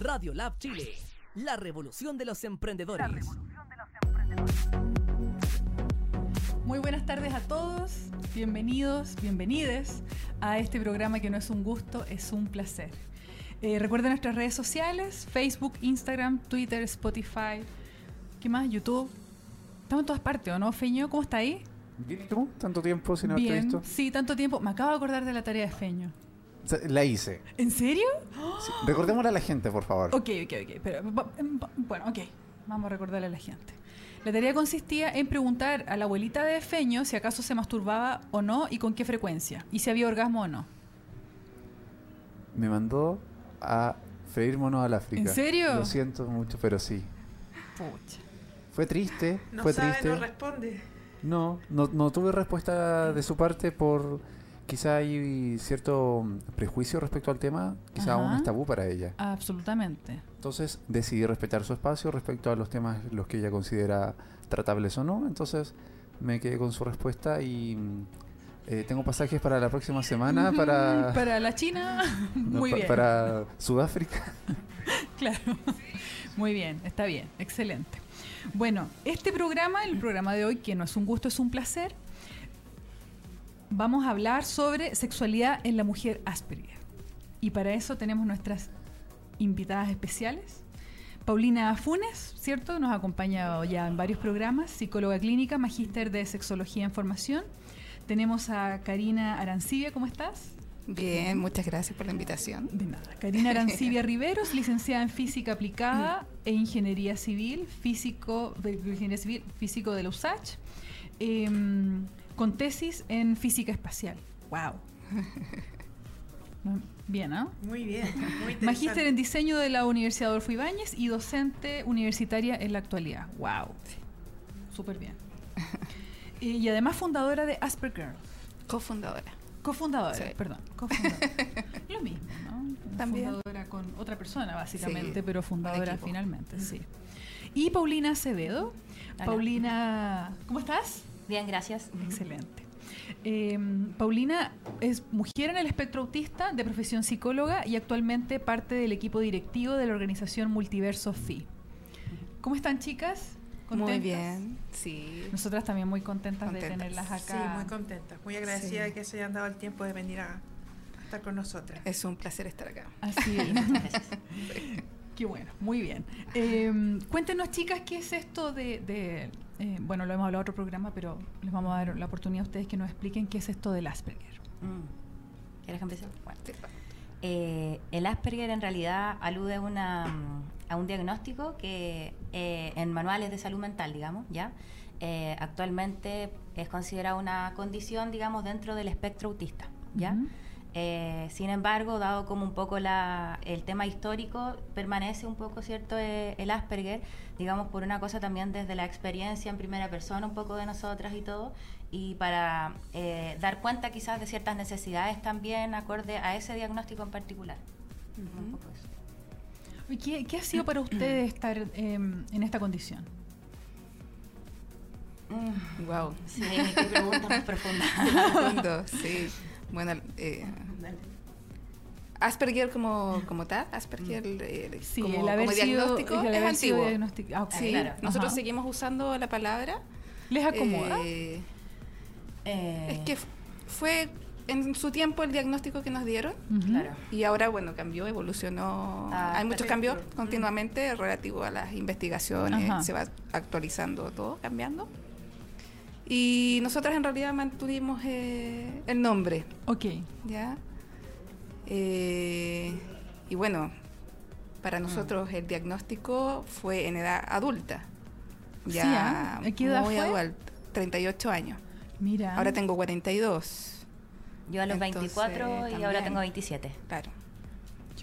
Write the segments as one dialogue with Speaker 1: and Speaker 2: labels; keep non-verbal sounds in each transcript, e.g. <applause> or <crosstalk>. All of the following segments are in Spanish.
Speaker 1: Radio Lab Chile, la revolución de los emprendedores.
Speaker 2: Muy buenas tardes a todos, bienvenidos, bienvenides a este programa que no es un gusto, es un placer. Eh, recuerden nuestras redes sociales, Facebook, Instagram, Twitter, Spotify, ¿qué más? YouTube. Estamos en todas partes, ¿o no, Feño? ¿Cómo está ahí?
Speaker 3: Bien, ¿y tú? ¿Tanto tiempo sin haberte visto?
Speaker 2: sí, tanto tiempo. Me acabo de acordar de la tarea de Feño.
Speaker 3: La hice.
Speaker 2: ¿En serio?
Speaker 3: Sí. Recordémosle a la gente, por favor.
Speaker 2: Ok, ok, ok. Pero, em, bueno, ok. Vamos a recordarle a la gente. La tarea consistía en preguntar a la abuelita de Feño si acaso se masturbaba o no y con qué frecuencia. Y si había orgasmo o no.
Speaker 3: Me mandó a freír monos al África.
Speaker 2: ¿En serio?
Speaker 3: Lo siento mucho, pero sí.
Speaker 2: Pucha.
Speaker 3: Fue triste,
Speaker 4: No
Speaker 3: fue
Speaker 4: sabe,
Speaker 3: triste.
Speaker 4: no responde.
Speaker 3: No, no, no tuve respuesta de su parte por quizá hay cierto prejuicio respecto al tema, quizá
Speaker 2: Ajá.
Speaker 3: aún es tabú para ella.
Speaker 2: Absolutamente.
Speaker 3: Entonces decidí respetar su espacio respecto a los temas los que ella considera tratables o no. Entonces me quedé con su respuesta y mm, eh, tengo pasajes para la próxima semana <laughs> para,
Speaker 2: Para la China, <laughs> muy bien.
Speaker 3: para Sudáfrica. <laughs>
Speaker 2: Claro. Muy bien, está bien, excelente. Bueno, este programa, el programa de hoy, que no es un gusto, es un placer, vamos a hablar sobre sexualidad en la mujer Asperger. Y para eso tenemos nuestras invitadas especiales. Paulina Funes, ¿cierto? Nos ha acompañado ya en varios programas, psicóloga clínica, magíster de sexología en formación. Tenemos a Karina Arancibia, ¿cómo estás?
Speaker 5: Bien, muchas gracias por la invitación.
Speaker 2: De nada. Karina Arancibia <laughs> Riveros, licenciada en Física Aplicada e Ingeniería Civil, físico, de- de Ingeniería Civil, físico de la USACH, em, con tesis en Física Espacial. ¡Wow! <laughs> Bien, ¿no?
Speaker 4: Muy bien, muy interesante.
Speaker 2: Magíster en Diseño de la Universidad Adolfo Ibáñez y docente universitaria en la actualidad. ¡Wow! Súper bien. Y además fundadora de Asperger.
Speaker 5: Cofundadora.
Speaker 2: Cofundadora,
Speaker 5: Sí.
Speaker 2: perdón. Cofundadora. Lo mismo, ¿no? <laughs>
Speaker 5: También.
Speaker 2: Fundadora con otra persona, básicamente,
Speaker 5: Sí,
Speaker 2: pero fundadora finalmente, sí. Y Paulina Acevedo.
Speaker 6: Hola.
Speaker 2: Paulina, ¿cómo estás?
Speaker 6: Bien, gracias.
Speaker 2: Excelente. Eh, Paulina es mujer en el espectro autista, de profesión psicóloga y actualmente parte del equipo directivo de la organización Multiverso FI. ¿Cómo están, chicas?
Speaker 5: Muy
Speaker 2: ¿Contentas?
Speaker 5: bien, sí.
Speaker 2: Nosotras también muy contentas, de
Speaker 5: Contentas.
Speaker 2: tenerlas
Speaker 4: Sí,
Speaker 2: acá.
Speaker 4: muy contenta, muy agradecida
Speaker 5: Sí.
Speaker 4: de que se hayan dado el tiempo de venir a, a estar con nosotras.
Speaker 5: Es un placer estar acá.
Speaker 2: Así es. <laughs> <laughs> Qué bueno, muy bien. Eh, cuéntenos, chicas, qué es esto de, de, eh, bueno, lo hemos hablado en otro programa, pero les vamos a dar la oportunidad a ustedes que nos expliquen qué es esto del Asperger.
Speaker 6: Mm. ¿Quieres empiece? Bueno. Eh, el Asperger en realidad alude a, una, a un diagnóstico que eh, en manuales de salud mental, digamos, ¿ya? Eh, actualmente es considerada una condición, digamos, dentro del espectro autista, ¿ya? Eh, sin embargo, dado como un poco la, el tema histórico, permanece un poco, ¿cierto?, eh, el Asperger, digamos, por una cosa también desde la experiencia en primera persona, un poco de nosotras y todo, y para eh, dar cuenta quizás de ciertas necesidades también acorde a ese diagnóstico en particular. Un poco eso.
Speaker 2: ¿Y ¿Qué, qué ha sido para ustedes estar eh, en esta condición?
Speaker 5: Wow.
Speaker 6: Sí, qué pregunta más profunda. <laughs>
Speaker 5: Sí. Bueno, eh, Asperger como, como tal, Asperger eh,
Speaker 2: Sí,
Speaker 5: como,
Speaker 2: el haber
Speaker 5: como
Speaker 2: sido,
Speaker 5: diagnóstico
Speaker 2: el
Speaker 5: es
Speaker 2: haber
Speaker 5: antiguo.
Speaker 2: ah, ok.
Speaker 5: Sí,
Speaker 6: claro.
Speaker 5: nosotros
Speaker 2: Ajá.
Speaker 5: seguimos usando la palabra.
Speaker 2: ¿Les acomoda?
Speaker 5: eh,
Speaker 6: Eh,
Speaker 5: es que fue en su tiempo el diagnóstico que nos dieron.
Speaker 6: Claro.
Speaker 5: Y ahora, bueno, cambió, evolucionó.
Speaker 6: Ah,
Speaker 5: Hay muchos cambios continuamente relativo a las investigaciones,
Speaker 2: Ajá.
Speaker 5: se va actualizando todo, cambiando. Y nosotras en realidad mantuvimos eh, el nombre,
Speaker 2: Ok.
Speaker 5: ¿ya? Eh, y bueno, para nosotros el diagnóstico fue en edad adulta.
Speaker 2: Sí,
Speaker 5: Ya
Speaker 2: ¿ah? ¿A qué edad
Speaker 5: muy
Speaker 2: fue?
Speaker 5: adulta, 38 años.
Speaker 2: Mira.
Speaker 5: Ahora tengo 42.
Speaker 6: yo a los
Speaker 5: entonces,
Speaker 6: 24 y ahora tengo 27.
Speaker 5: Claro.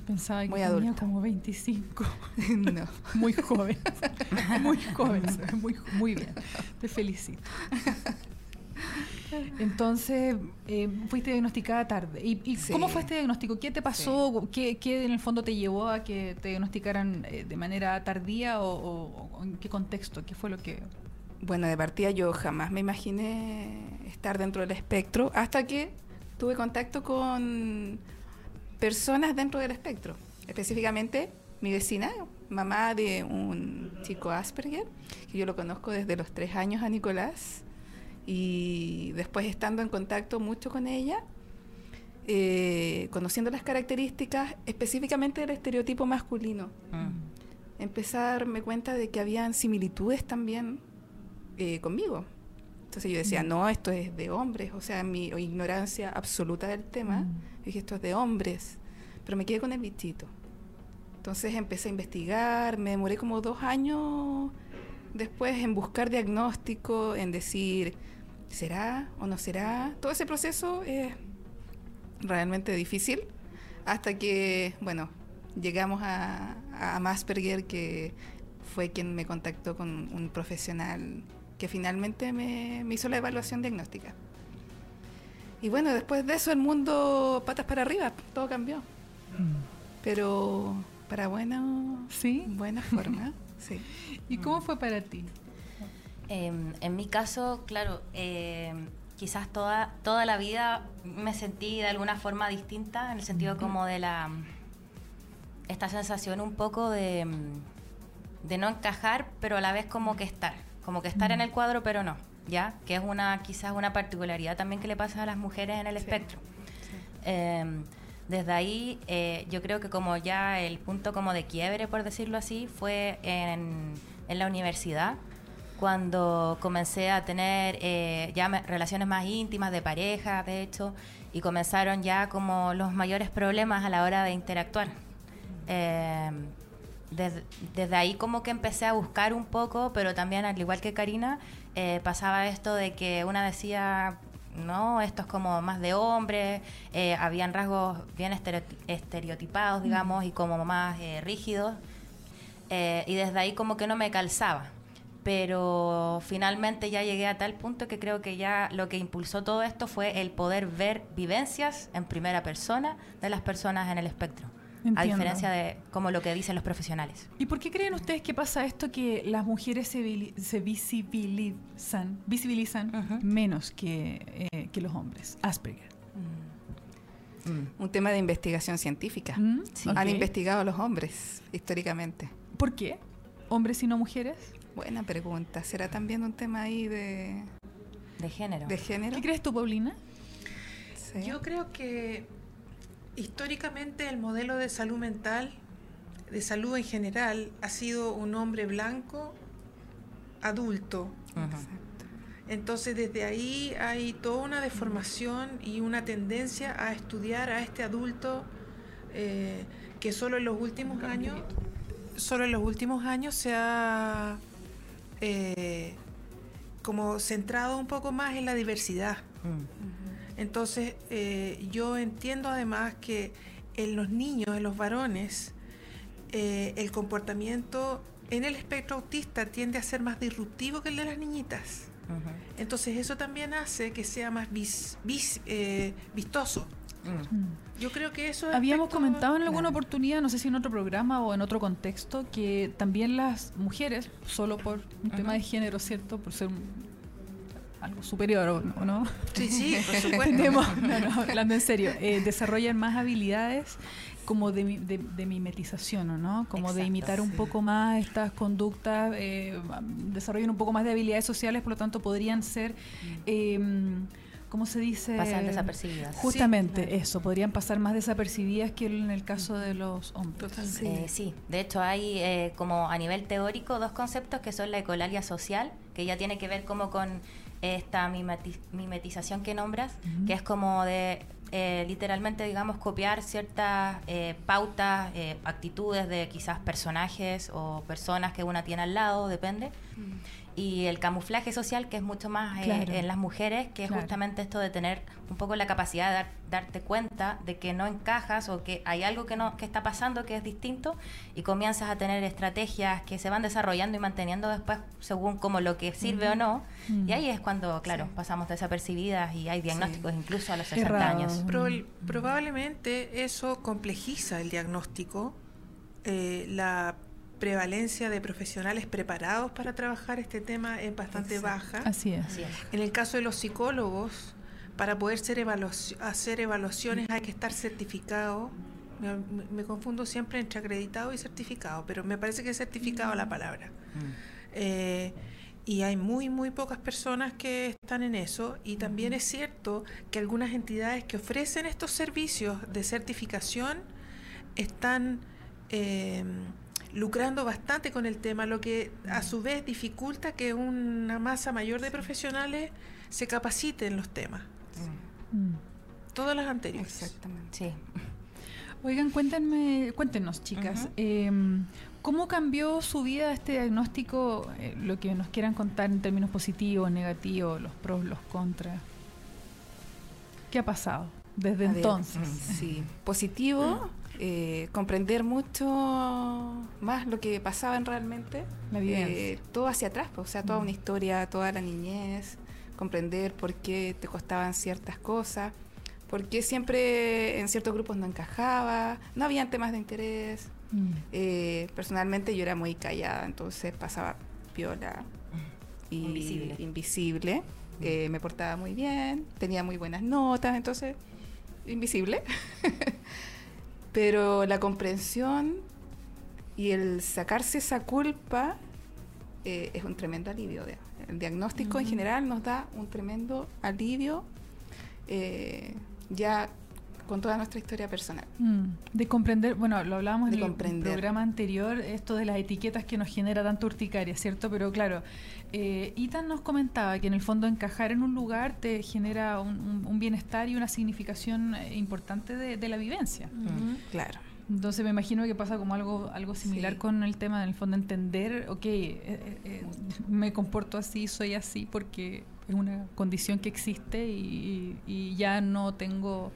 Speaker 2: Pensaba que
Speaker 5: muy
Speaker 2: tenía
Speaker 5: adulta.
Speaker 2: como 25. <laughs>
Speaker 5: no.
Speaker 2: Muy joven. <laughs> muy joven. Muy, muy bien. Te felicito. <laughs> Entonces, eh, fuiste diagnosticada tarde. ¿Y, y
Speaker 5: Sí.
Speaker 2: cómo fue este diagnóstico? ¿Qué te pasó? ¿Qué, qué en el fondo te llevó a que te diagnosticaran eh, de manera tardía o, o- o en qué contexto? ¿Qué fue lo que...?
Speaker 5: Bueno, de partida yo jamás me imaginé estar dentro del espectro hasta que tuve contacto con personas dentro del espectro, específicamente mi vecina, mamá de un chico Asperger, que yo lo conozco desde los tres años a Nicolás, y después estando en contacto mucho con ella, eh, conociendo las características específicamente del estereotipo masculino,
Speaker 6: Mm.
Speaker 5: empecé a darme cuenta de que habían similitudes también eh, conmigo. Entonces yo decía, no, esto es de hombres, o sea, mi ignorancia absoluta del tema,
Speaker 2: Mm.
Speaker 5: dije, esto es de hombres, pero me quedé con el bichito. Entonces empecé a investigar, me demoré como dos años después en buscar diagnóstico, en decir, ¿será o no será? Todo ese proceso es realmente difícil hasta que, bueno, llegamos a, a Masperger, que fue quien me contactó con un profesional que finalmente me, me hizo la evaluación diagnóstica. Y bueno, después de eso el mundo patas para arriba, todo cambió. Pero para bueno,
Speaker 2: ¿Sí?
Speaker 5: buena forma, <laughs> sí.
Speaker 2: ¿Y cómo fue para ti?
Speaker 6: Em, en mi caso, claro, em, quizás toda, toda la vida me sentí de alguna forma distinta, en el sentido como de la esta sensación un poco de, mm, de no encajar, pero a la vez como que estar, como que estar en el cuadro, pero no, ¿ya? Que es una quizás una particularidad también que le pasa a las mujeres en el
Speaker 5: Sí.
Speaker 6: espectro. Em, desde ahí, eh, yo creo que como ya el punto como de quiebre, por decirlo así, fue en, en la universidad, cuando comencé a tener eh, ya me- relaciones más íntimas de pareja, de hecho, y comenzaron ya como los mayores problemas a la hora de interactuar. Eh, des- desde ahí como que empecé a buscar un poco, pero también al igual que Karina, eh, pasaba esto de que una decía, no, esto es como más de hombre, eh, habían rasgos bien estereoti- estereotipados, digamos, y como más eh, rígidos, eh, y desde ahí como que no me calzaba. Pero finalmente ya llegué a tal punto que creo que ya lo que impulsó todo esto fue el poder ver vivencias en primera persona de las personas en el espectro. A diferencia de como lo que dicen los profesionales.
Speaker 2: ¿Y por qué creen ustedes que pasa esto que las mujeres se, visibilizan, visibilizan menos que, eh, que los hombres? Asperger.
Speaker 5: Un tema de investigación científica.
Speaker 2: ¿Mm?
Speaker 6: Sí.
Speaker 5: Han investigado a los hombres históricamente.
Speaker 2: ¿Por qué? ¿Hombres y no mujeres?
Speaker 5: Buena pregunta. ¿Será también un tema ahí de,
Speaker 6: De género.
Speaker 5: de género?
Speaker 2: ¿Qué crees tú, Paulina?
Speaker 5: Sí.
Speaker 4: Yo creo que históricamente el modelo de salud mental, de salud en general, ha sido un hombre blanco, adulto. Entonces desde ahí hay toda una deformación y una tendencia a estudiar a este adulto eh, que solo en los últimos años, solo en los últimos años se ha eh, como centrado un poco más en la diversidad.
Speaker 6: Mm.
Speaker 4: Entonces, eh, yo entiendo además que en los niños, en los varones, eh, el comportamiento en el espectro autista tiende a ser más disruptivo que el de las niñitas. Entonces, eso también hace que sea más vis- vis- eh, vistoso.
Speaker 6: Mm.
Speaker 4: Yo creo que eso...
Speaker 2: Habíamos
Speaker 4: aspecto-
Speaker 2: comentado en alguna
Speaker 6: Claro.
Speaker 2: oportunidad, no sé si en otro programa o en otro contexto, que también las mujeres, solo por un tema de género, ¿cierto? Por ser algo superior, ¿o no?
Speaker 4: Sí, sí, <laughs> por supuesto.
Speaker 2: Tenemos- no, no, hablando en serio, eh, desarrollan más habilidades como de, de, de mimetización, ¿o no? Como de imitar un
Speaker 5: sí.
Speaker 2: poco más estas conductas, eh, desarrollan un poco más de habilidades sociales, por lo tanto podrían ser, eh, ¿cómo se dice?
Speaker 6: Pasan desapercibidas.
Speaker 2: Justamente
Speaker 5: claro.
Speaker 2: eso, podrían pasar más desapercibidas que en el caso de los hombres.
Speaker 5: Totalmente.
Speaker 6: Eh, sí, de hecho hay eh, como a nivel teórico dos conceptos que son la ecolalia social, que ya tiene que ver como con esta mimeti- mimetización que nombras, que es como de eh, literalmente, digamos, copiar ciertas eh, pautas, eh, actitudes de quizás personajes o personas que una tiene al lado, depende. Y el camuflaje social, que es mucho más eh,
Speaker 2: Claro.
Speaker 6: en las mujeres, que
Speaker 2: Claro.
Speaker 6: es justamente esto de tener un poco la capacidad de dar- darte cuenta de que no encajas o que hay algo que no que está pasando que es distinto y comienzas a tener estrategias que se van desarrollando y manteniendo después según como lo que sirve o no. Y ahí es cuando, claro,
Speaker 5: Sí.
Speaker 6: pasamos desapercibidas y hay diagnósticos incluso a los 60
Speaker 2: Errado.
Speaker 6: años.
Speaker 4: Prob- probablemente eso complejiza el diagnóstico, eh, la prevalencia de profesionales preparados para trabajar este tema es bastante
Speaker 5: Exacto.
Speaker 4: baja.
Speaker 2: Así es.
Speaker 6: Así es.
Speaker 4: En el caso de los psicólogos, para poder ser hacer evaluaciones hay que estar certificado Me, me- confundo siempre entre acreditado y certificado, pero me parece que es certificado la palabra. Eh, y hay muy, muy pocas personas que están en eso. Y también es cierto que algunas entidades que ofrecen estos servicios de certificación están eh, lucrando bastante con el tema, lo que a su vez dificulta que una masa mayor de profesionales se capacite en los temas.
Speaker 2: Mm.
Speaker 4: Todas las anteriores.
Speaker 5: Exactamente.
Speaker 6: Sí.
Speaker 2: Oigan, cuéntenme, cuéntenos, chicas, eh, ¿cómo cambió su vida este diagnóstico? Eh, lo que nos quieran contar en términos positivos, negativos, los pros, los contras. ¿Qué ha pasado desde
Speaker 5: ver,
Speaker 2: entonces?
Speaker 5: Sí, <laughs> positivo, eh, comprender mucho más lo que pasaba en realmente.
Speaker 2: La.
Speaker 5: Eh, todo hacia atrás, pues, o sea, toda
Speaker 2: Mm.
Speaker 5: una historia, toda la niñez, comprender por qué te costaban ciertas cosas, por qué siempre en ciertos grupos no encajaba, no habían temas de interés.
Speaker 2: Mm.
Speaker 5: Eh, personalmente yo era muy callada, entonces pasaba piola y
Speaker 6: Invisible.
Speaker 5: invisible. Eh, me portaba muy bien, tenía muy buenas notas, entonces invisible. <laughs> Pero la comprensión y el sacarse esa culpa eh, es un tremendo alivio. El diagnóstico en general nos da un tremendo alivio eh, ya con toda nuestra historia personal.
Speaker 2: Mm, De comprender, bueno, lo hablábamos
Speaker 5: De
Speaker 2: en el programa anterior, esto de las etiquetas que nos genera tanta urticaria, ¿cierto? Pero claro, eh, Ethan nos comentaba que en el fondo encajar en un lugar te genera un, un- un bienestar y una significación eh, importante de, de la vivencia.
Speaker 4: Ujú.
Speaker 5: Claro.
Speaker 2: Entonces me imagino que pasa como algo algo similar
Speaker 5: Sí.
Speaker 2: con el tema, en el fondo entender, ok, eh, eh, me comporto así, soy así porque es una condición que existe y, y ya no tengo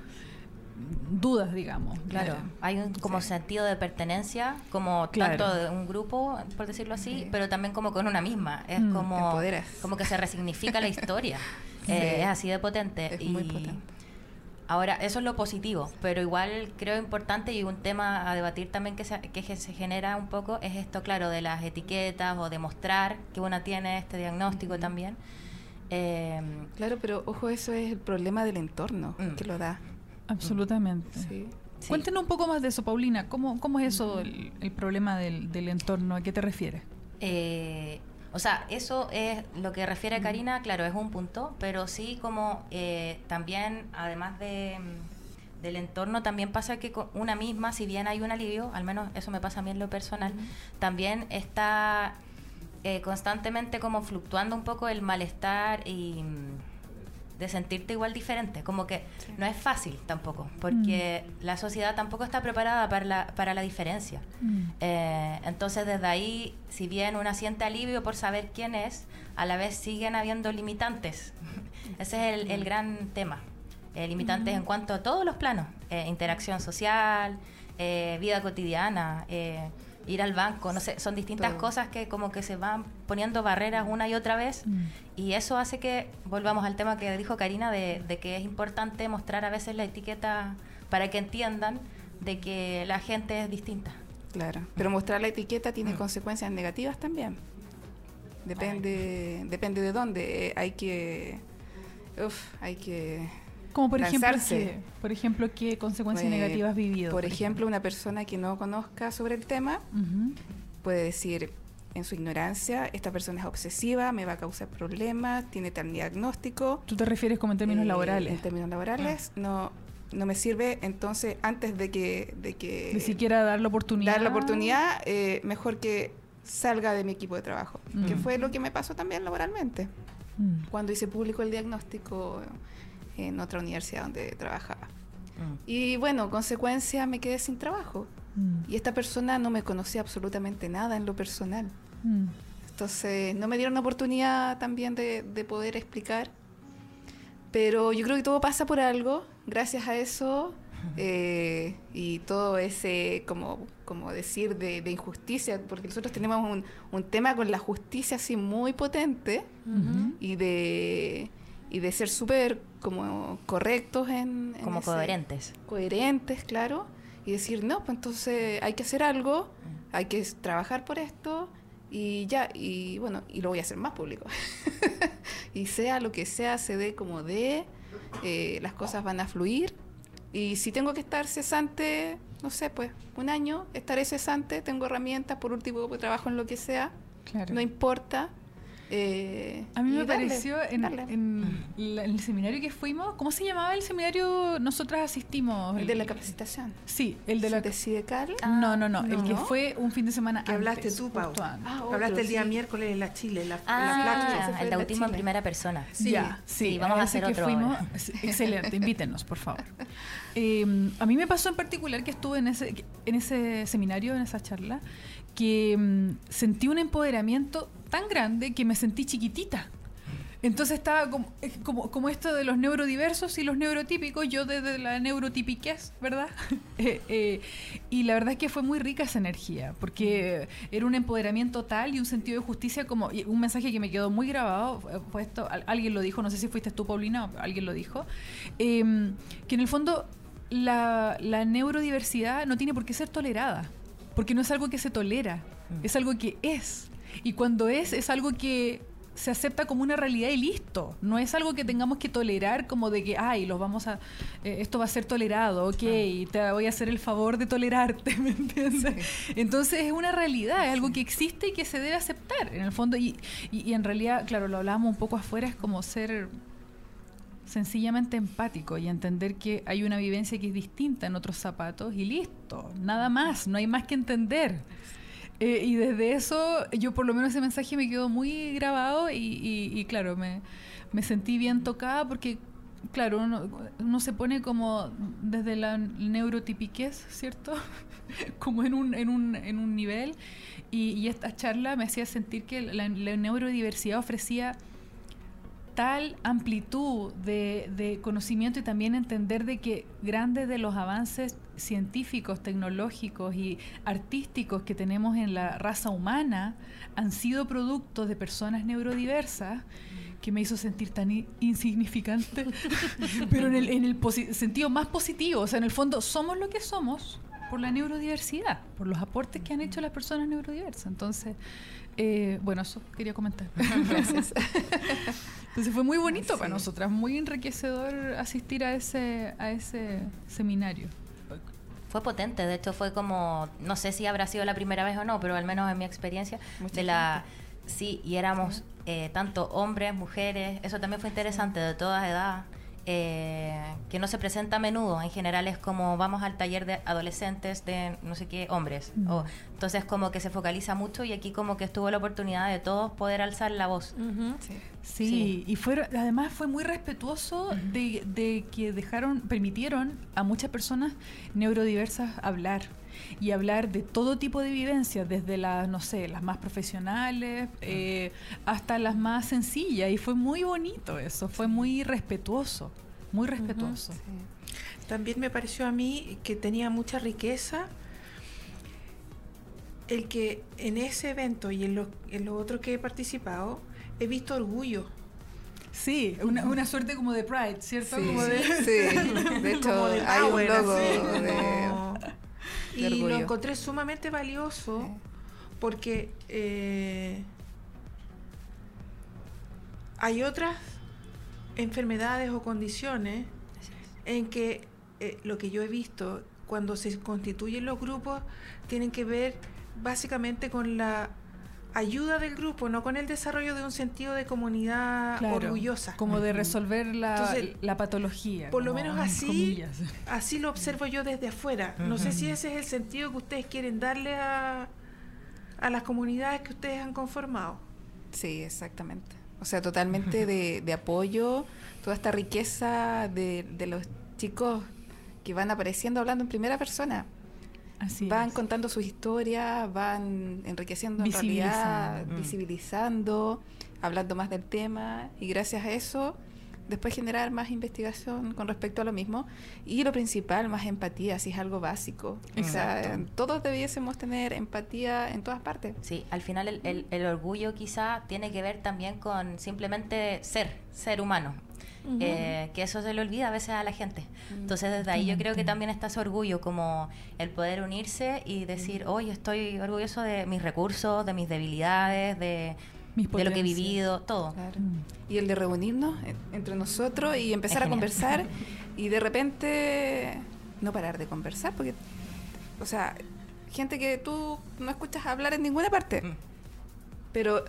Speaker 2: dudas, digamos.
Speaker 6: Claro,
Speaker 5: Claro.
Speaker 6: hay un como
Speaker 5: Sí.
Speaker 6: sentido de pertenencia, como
Speaker 2: Claro.
Speaker 6: tanto de un grupo, por decirlo así,
Speaker 5: Sí.
Speaker 6: pero también como con una misma. Es
Speaker 2: Mm.
Speaker 6: como, como que se resignifica la historia. <laughs>
Speaker 5: Sí.
Speaker 6: Eh, es así de potente.
Speaker 5: Es muy
Speaker 6: y
Speaker 5: potente.
Speaker 6: Ahora, eso es lo positivo, pero igual creo importante y un tema a debatir también que se, que se genera un poco es esto, claro, de las etiquetas o demostrar que una tiene este diagnóstico también. Eh,
Speaker 5: Claro, pero ojo, eso es el problema del entorno
Speaker 6: Mm.
Speaker 5: que lo da.
Speaker 2: Absolutamente.
Speaker 5: Sí.
Speaker 6: sí.
Speaker 2: Cuéntenos un poco más de eso, Paulina. ¿Cómo, cómo es eso, el, el problema del, del entorno? ¿A qué te refieres?
Speaker 6: Eh, o sea, eso es lo que refiere a Karina, claro, es un punto, pero sí como eh, también, además de, mm, del entorno, también pasa que con una misma, si bien hay un alivio, al menos eso me pasa a mí en lo personal, también está eh, constantemente como fluctuando un poco el malestar y mm, de sentirte igual diferente, como que
Speaker 5: Sí.
Speaker 6: no es fácil tampoco, porque la sociedad tampoco está preparada para la, para la diferencia.
Speaker 2: Mm.
Speaker 6: Eh, entonces desde ahí, si bien una siente alivio por saber quién es, a la vez siguen habiendo limitantes. <laughs> Ese es el, el gran tema. Eh, limitantes en cuanto a todos los planos. Eh, interacción social, vida cotidiana, eh, ir al banco, no sé, son distintas
Speaker 5: Todo.
Speaker 6: cosas que como que se van poniendo barreras una y otra vez.
Speaker 2: Mm.
Speaker 6: Y eso hace que, volvamos al tema que dijo Karina, de, de que es importante mostrar a veces la etiqueta para que entiendan de que la gente es distinta.
Speaker 5: Claro. Pero mostrar la etiqueta
Speaker 6: Mm.
Speaker 5: tiene consecuencias negativas también. Depende, depende de dónde. Eh, hay que. Uf, hay que.
Speaker 2: Como por ejemplo,
Speaker 5: Lanzarse.
Speaker 2: ¿qué, por ejemplo, ¿qué consecuencias
Speaker 5: eh,
Speaker 2: negativas has vivido?
Speaker 5: Por ejemplo, una persona que no conozca sobre el tema
Speaker 2: Ujú.
Speaker 5: puede decir en su ignorancia, esta persona es obsesiva, me va a causar problemas, tiene tal diagnóstico.
Speaker 2: ¿Tú te refieres como en términos
Speaker 5: Eh,
Speaker 2: laborales?
Speaker 5: En términos laborales, no, no me sirve. Entonces, antes de que, de que
Speaker 2: Ni siquiera dar la oportunidad.
Speaker 5: dar la oportunidad, eh, mejor que salga de mi equipo de trabajo, que
Speaker 2: Mm.
Speaker 5: fue lo que me pasó también laboralmente,
Speaker 2: Mm.
Speaker 5: cuando hice público el diagnóstico en otra universidad donde trabajaba.
Speaker 6: Mm.
Speaker 5: Y bueno, consecuencia, me quedé sin trabajo.
Speaker 2: Mm.
Speaker 5: Y esta persona no me conocía absolutamente nada en lo personal.
Speaker 2: Mm.
Speaker 5: Entonces, no me dieron la oportunidad también de, de poder explicar. Pero yo creo que todo pasa por algo. Gracias a eso eh, y todo ese, como, como decir, de, de injusticia, porque nosotros tenemos un, un tema con la justicia así muy potente y de, y de ser súper como correctos en... en
Speaker 6: Como
Speaker 5: ese-
Speaker 6: coherentes.
Speaker 5: coherentes, claro, y decir, no, pues entonces hay que hacer algo, hay que trabajar por esto y ya, y bueno, y lo voy a hacer más público. <laughs> y sea lo que sea, se dé como dé, eh, las cosas van a fluir. Y si tengo que estar cesante no sé, pues, un año, estaré cesante, tengo herramientas, por último pues, trabajo en lo que sea,
Speaker 2: Claro.
Speaker 5: no importa. Eh,
Speaker 2: A mí me
Speaker 5: darle,
Speaker 2: pareció en, la- en el seminario que fuimos, ¿cómo se llamaba el seminario? Nosotras asistimos.
Speaker 5: El de la capacitación.
Speaker 2: Sí, el de la...
Speaker 5: ¿De Sidecal?
Speaker 2: No, no, no, el que fue un fin de semana
Speaker 4: Que hablaste
Speaker 2: antes,
Speaker 4: tú, Pau.
Speaker 5: Ah,
Speaker 4: Hablaste el día
Speaker 5: sí.
Speaker 4: miércoles en la Chile, la, la
Speaker 6: Ah,
Speaker 5: Flash, ese fue
Speaker 6: el autismo en primera persona.
Speaker 4: Sí.
Speaker 2: Ya, sí,
Speaker 6: vamos a hacer
Speaker 2: que
Speaker 6: otro
Speaker 2: fuimos. Sí, Excelente, invítenos, por favor. <laughs> Eh, a mí me pasó en particular que estuve en ese, en ese seminario, en esa charla, que mm, sentí un empoderamiento tan grande que me sentí chiquitita. Entonces estaba como, como, esto de los neurodiversos y los neurotípicos, yo desde la neurotipiquez, ¿verdad? <laughs> Eh, eh, y la verdad es que fue muy rica esa energía, porque era un empoderamiento tal y un sentido de justicia como un mensaje que me quedó muy grabado, fue- fue esto, al- alguien lo dijo, no sé si fuiste tú, Paulina, o alguien lo dijo, eh, que en el fondo la, la neurodiversidad no tiene por qué ser tolerada, porque no es algo que se tolera, es algo que es. Y cuando es, es algo que se acepta como una realidad y listo. No es algo que tengamos que tolerar como de que, ay, los vamos a, eh, esto va a ser tolerado, ok, te voy a hacer el favor de tolerarte, <laughs> ¿me entiendes? Entonces es una realidad, es algo que existe y que se debe aceptar, en el fondo. Y, y, y en realidad, claro, lo hablábamos un poco afuera, es como ser sencillamente empático y entender que hay una vivencia que es distinta en otros zapatos y listo, nada más, no hay más que entender. Eh, y desde eso, yo por lo menos ese mensaje me quedó muy grabado y, claro, me, me sentí bien tocada porque, claro, uno, se pone como desde la neurotipiquez, ¿cierto? <laughs> como en un, en un, en un nivel y, esta charla me hacía sentir que la neurodiversidad ofrecía tal amplitud de, de conocimiento y también entender de que grandes de los avances científicos, tecnológicos y artísticos que tenemos en la raza humana han sido productos de personas neurodiversas que me hizo sentir tan insignificante, <laughs> pero en el, en el sentido más positivo, o sea, en el fondo somos lo que somos por la neurodiversidad, por los aportes que han hecho las personas neurodiversas. Entonces, eh, bueno, eso quería comentar. <laughs>
Speaker 5: Gracias. <laughs>
Speaker 2: Entonces fue muy bonito
Speaker 5: Sí.
Speaker 2: para nosotras, muy enriquecedor asistir a ese, a ese seminario.
Speaker 6: Fue potente, de hecho fue como, no sé si habrá sido la primera vez o no, pero al menos en mi experiencia,
Speaker 5: Mucha
Speaker 6: de la... Sí, y éramos eh, tanto hombres, mujeres, eso también fue interesante, de todas edades, eh, que no se presenta a menudo, en general es como vamos al taller de adolescentes de no sé qué, hombres,
Speaker 2: Mm.
Speaker 6: o, entonces como que se focaliza mucho y aquí como que estuvo la oportunidad de todos poder alzar la voz.
Speaker 5: Sí.
Speaker 2: Sí,
Speaker 6: Sí.
Speaker 2: y fueron, además fue muy respetuoso de, de que dejaron, permitieron a muchas personas neurodiversas hablar y hablar de todo tipo de vivencias, desde las, no sé, las más profesionales eh, hasta las más sencillas. Y fue muy bonito eso, fue muy respetuoso, muy respetuoso.
Speaker 5: Sí.
Speaker 4: También me pareció a mí que tenía mucha riqueza el que en ese evento y en los en los otros que he participado he visto orgullo.
Speaker 2: Sí, una, una suerte como de Pride, ¿cierto?
Speaker 5: Sí,
Speaker 2: Como de-
Speaker 5: sí. <laughs> De hecho,
Speaker 4: como de
Speaker 5: hay un logo de...
Speaker 4: y lo encontré sumamente valioso
Speaker 5: Sí.
Speaker 4: porque eh, hay otras enfermedades o condiciones en que eh, lo que yo he visto cuando se constituyen los grupos tienen que ver básicamente con la ayuda del grupo, no con el desarrollo de un sentido de comunidad
Speaker 2: Claro,
Speaker 4: orgullosa.
Speaker 2: Como de resolver la,
Speaker 4: Entonces,
Speaker 2: la patología.
Speaker 4: por lo menos
Speaker 2: en
Speaker 4: así,
Speaker 2: comillas.
Speaker 4: Así lo observo yo desde afuera. No sé si ese es el sentido que ustedes quieren darle a, a las comunidades que ustedes han conformado.
Speaker 5: Sí, exactamente. O sea, totalmente <laughs> de, de apoyo, toda esta riqueza de, de los chicos que van apareciendo hablando en primera persona.
Speaker 2: Así
Speaker 5: van
Speaker 2: es.
Speaker 5: contando sus historias, van enriqueciendo en realidad,
Speaker 2: Visibilizando.
Speaker 6: Mm.
Speaker 5: visibilizando, hablando más del tema y gracias a eso después generar más investigación con respecto a lo mismo y lo principal, más empatía, si es algo básico. O sea,
Speaker 2: Exacto.
Speaker 5: todos debiésemos tener empatía en todas partes.
Speaker 6: Sí, al final el, el- el orgullo quizá tiene que ver también con simplemente ser, ser humano. Eh, que eso se le olvida a veces a la gente. Entonces desde ahí yo creo que
Speaker 2: Totalmente.
Speaker 6: también está ese orgullo, como el poder unirse y decir, oye, estoy orgulloso de mis recursos, de mis debilidades, de,
Speaker 2: Mis
Speaker 6: de lo que he vivido, todo.
Speaker 5: Claro.
Speaker 2: Mm.
Speaker 5: Y el de reunirnos en- entre nosotros y empezar a conversar <laughs> y de repente no parar de conversar porque o sea, gente que tú no escuchas hablar en ninguna parte.
Speaker 6: Mm.
Speaker 5: Pero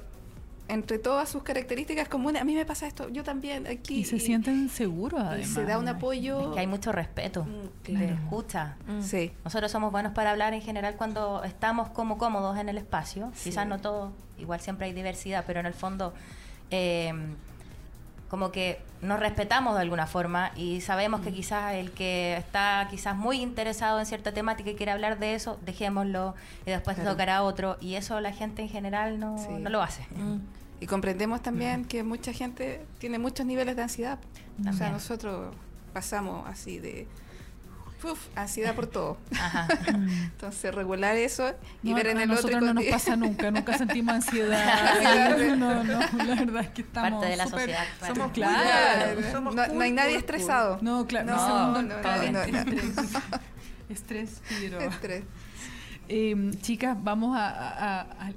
Speaker 5: entre todas sus características comunes, a mí me pasa esto, yo también aquí.
Speaker 2: Y se sienten seguros,
Speaker 5: y
Speaker 2: además.
Speaker 5: se da un apoyo.
Speaker 6: Es que hay mucho respeto,
Speaker 5: Mm, claro.
Speaker 6: escucha.
Speaker 5: Sí.
Speaker 6: Nosotros somos buenos para hablar en general cuando estamos como cómodos en el espacio.
Speaker 5: Sí.
Speaker 6: Quizás no todos, igual siempre hay diversidad, pero en el fondo eh, como que nos respetamos de alguna forma y sabemos
Speaker 5: Mm.
Speaker 6: que quizás el que está quizás muy interesado en cierta temática y quiere hablar de eso, dejémoslo y después
Speaker 5: Claro.
Speaker 6: tocará otro. Y eso la gente en general no,
Speaker 5: Sí.
Speaker 6: no lo hace.
Speaker 5: Y comprendemos también que mucha gente tiene muchos niveles de ansiedad. O sea, nosotros pasamos así de uf, ansiedad por todo.
Speaker 6: Ajá. <laughs>
Speaker 5: Entonces, regular eso y
Speaker 2: No,
Speaker 5: ver en
Speaker 2: a
Speaker 5: el otro.
Speaker 2: nosotros no nos pasa nunca, nunca sentimos ansiedad. <laughs> No, no, la verdad es que estamos
Speaker 6: Parte de la
Speaker 2: súper-
Speaker 6: sociedad. claro.
Speaker 4: Somos
Speaker 2: Claro.
Speaker 5: Claro.
Speaker 4: Somos
Speaker 5: no,
Speaker 4: cool,
Speaker 5: no hay nadie
Speaker 4: cool, cool.
Speaker 5: estresado.
Speaker 2: No, claro,
Speaker 5: No,
Speaker 2: no,
Speaker 5: no,
Speaker 2: no,
Speaker 5: no,
Speaker 2: todo
Speaker 5: no, no.
Speaker 2: estrés. Estrés. Eh, chicas, vamos a- a- a-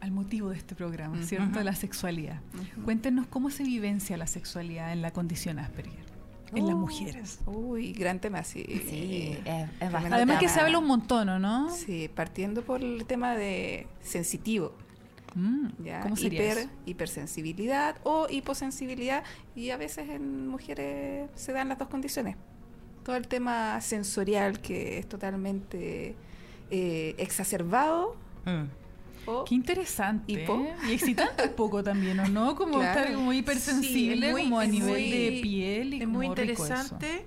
Speaker 2: al, motivo de este programa. ¿cierto? La sexualidad. Cuéntenos cómo se vivencia la sexualidad en la condición Asperger, en las
Speaker 5: Uh,
Speaker 2: mujeres.
Speaker 5: Uy, gran tema, sí.
Speaker 6: Sí, es, es bastante.
Speaker 2: Además que se habla un montón, ¿o ¿no?
Speaker 5: Sí, partiendo por el tema de sensitivo.
Speaker 2: Mm,
Speaker 5: ¿ya?
Speaker 2: ¿Cómo sería
Speaker 5: Hiper,
Speaker 2: eso?
Speaker 5: hipersensibilidad o hiposensibilidad y a veces en mujeres se dan las dos condiciones. Todo el tema sensorial que es totalmente eh, exacerbado
Speaker 6: Mm.
Speaker 5: o
Speaker 2: Qué interesante. ¿eh? Y excitante un poco también, ¿o no? <laughs> Como
Speaker 5: Claro.
Speaker 2: estar como hipersensible,
Speaker 4: Sí, es muy-
Speaker 2: como a nivel
Speaker 4: muy-
Speaker 2: de piel y
Speaker 4: es muy interesante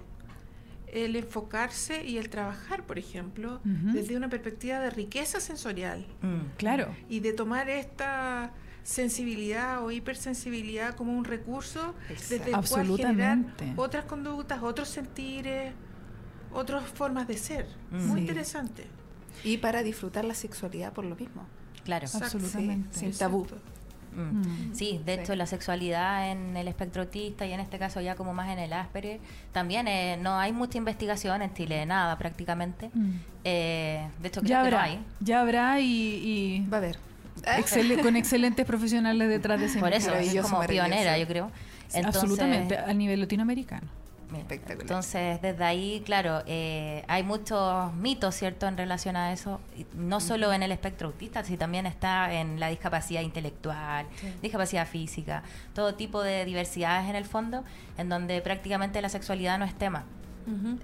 Speaker 4: el enfocarse y el trabajar, por ejemplo,
Speaker 2: Ujú.
Speaker 4: desde una perspectiva de riqueza sensorial
Speaker 6: Mm.
Speaker 2: Claro.
Speaker 4: y de tomar esta sensibilidad o hipersensibilidad como un recurso desde el cual generar otras conductas, otros sentires, otras formas de ser.
Speaker 6: Mm.
Speaker 4: Muy
Speaker 5: Sí.
Speaker 4: interesante.
Speaker 5: Y para disfrutar la sexualidad por lo mismo.
Speaker 6: Claro.
Speaker 4: Exacto.
Speaker 2: Absolutamente.
Speaker 5: Sí, sin tabú.
Speaker 4: Exacto.
Speaker 6: Mm.
Speaker 2: Mm.
Speaker 6: Sí, de
Speaker 5: Sí.
Speaker 6: hecho la sexualidad en el espectro autista y en este caso ya como más en el Asperger, también eh, no hay mucha investigación en Chile, nada prácticamente.
Speaker 2: Mm.
Speaker 6: Eh, de hecho creo
Speaker 2: Ya
Speaker 6: que no
Speaker 2: habrá,
Speaker 6: hay.
Speaker 2: ya habrá y, y
Speaker 5: Va a ver.
Speaker 2: excel- con excelentes profesionales detrás de ese
Speaker 6: Por eso, es como pionera, yo creo. Entonces,
Speaker 2: Absolutamente, a nivel latinoamericano.
Speaker 5: Espectacular.
Speaker 6: Entonces, desde ahí, claro, eh, hay muchos mitos, ¿cierto?, en relación a eso, no solo en el espectro autista, sino también está en la discapacidad intelectual, discapacidad física, todo tipo de diversidades en el fondo, en donde prácticamente la sexualidad no es tema.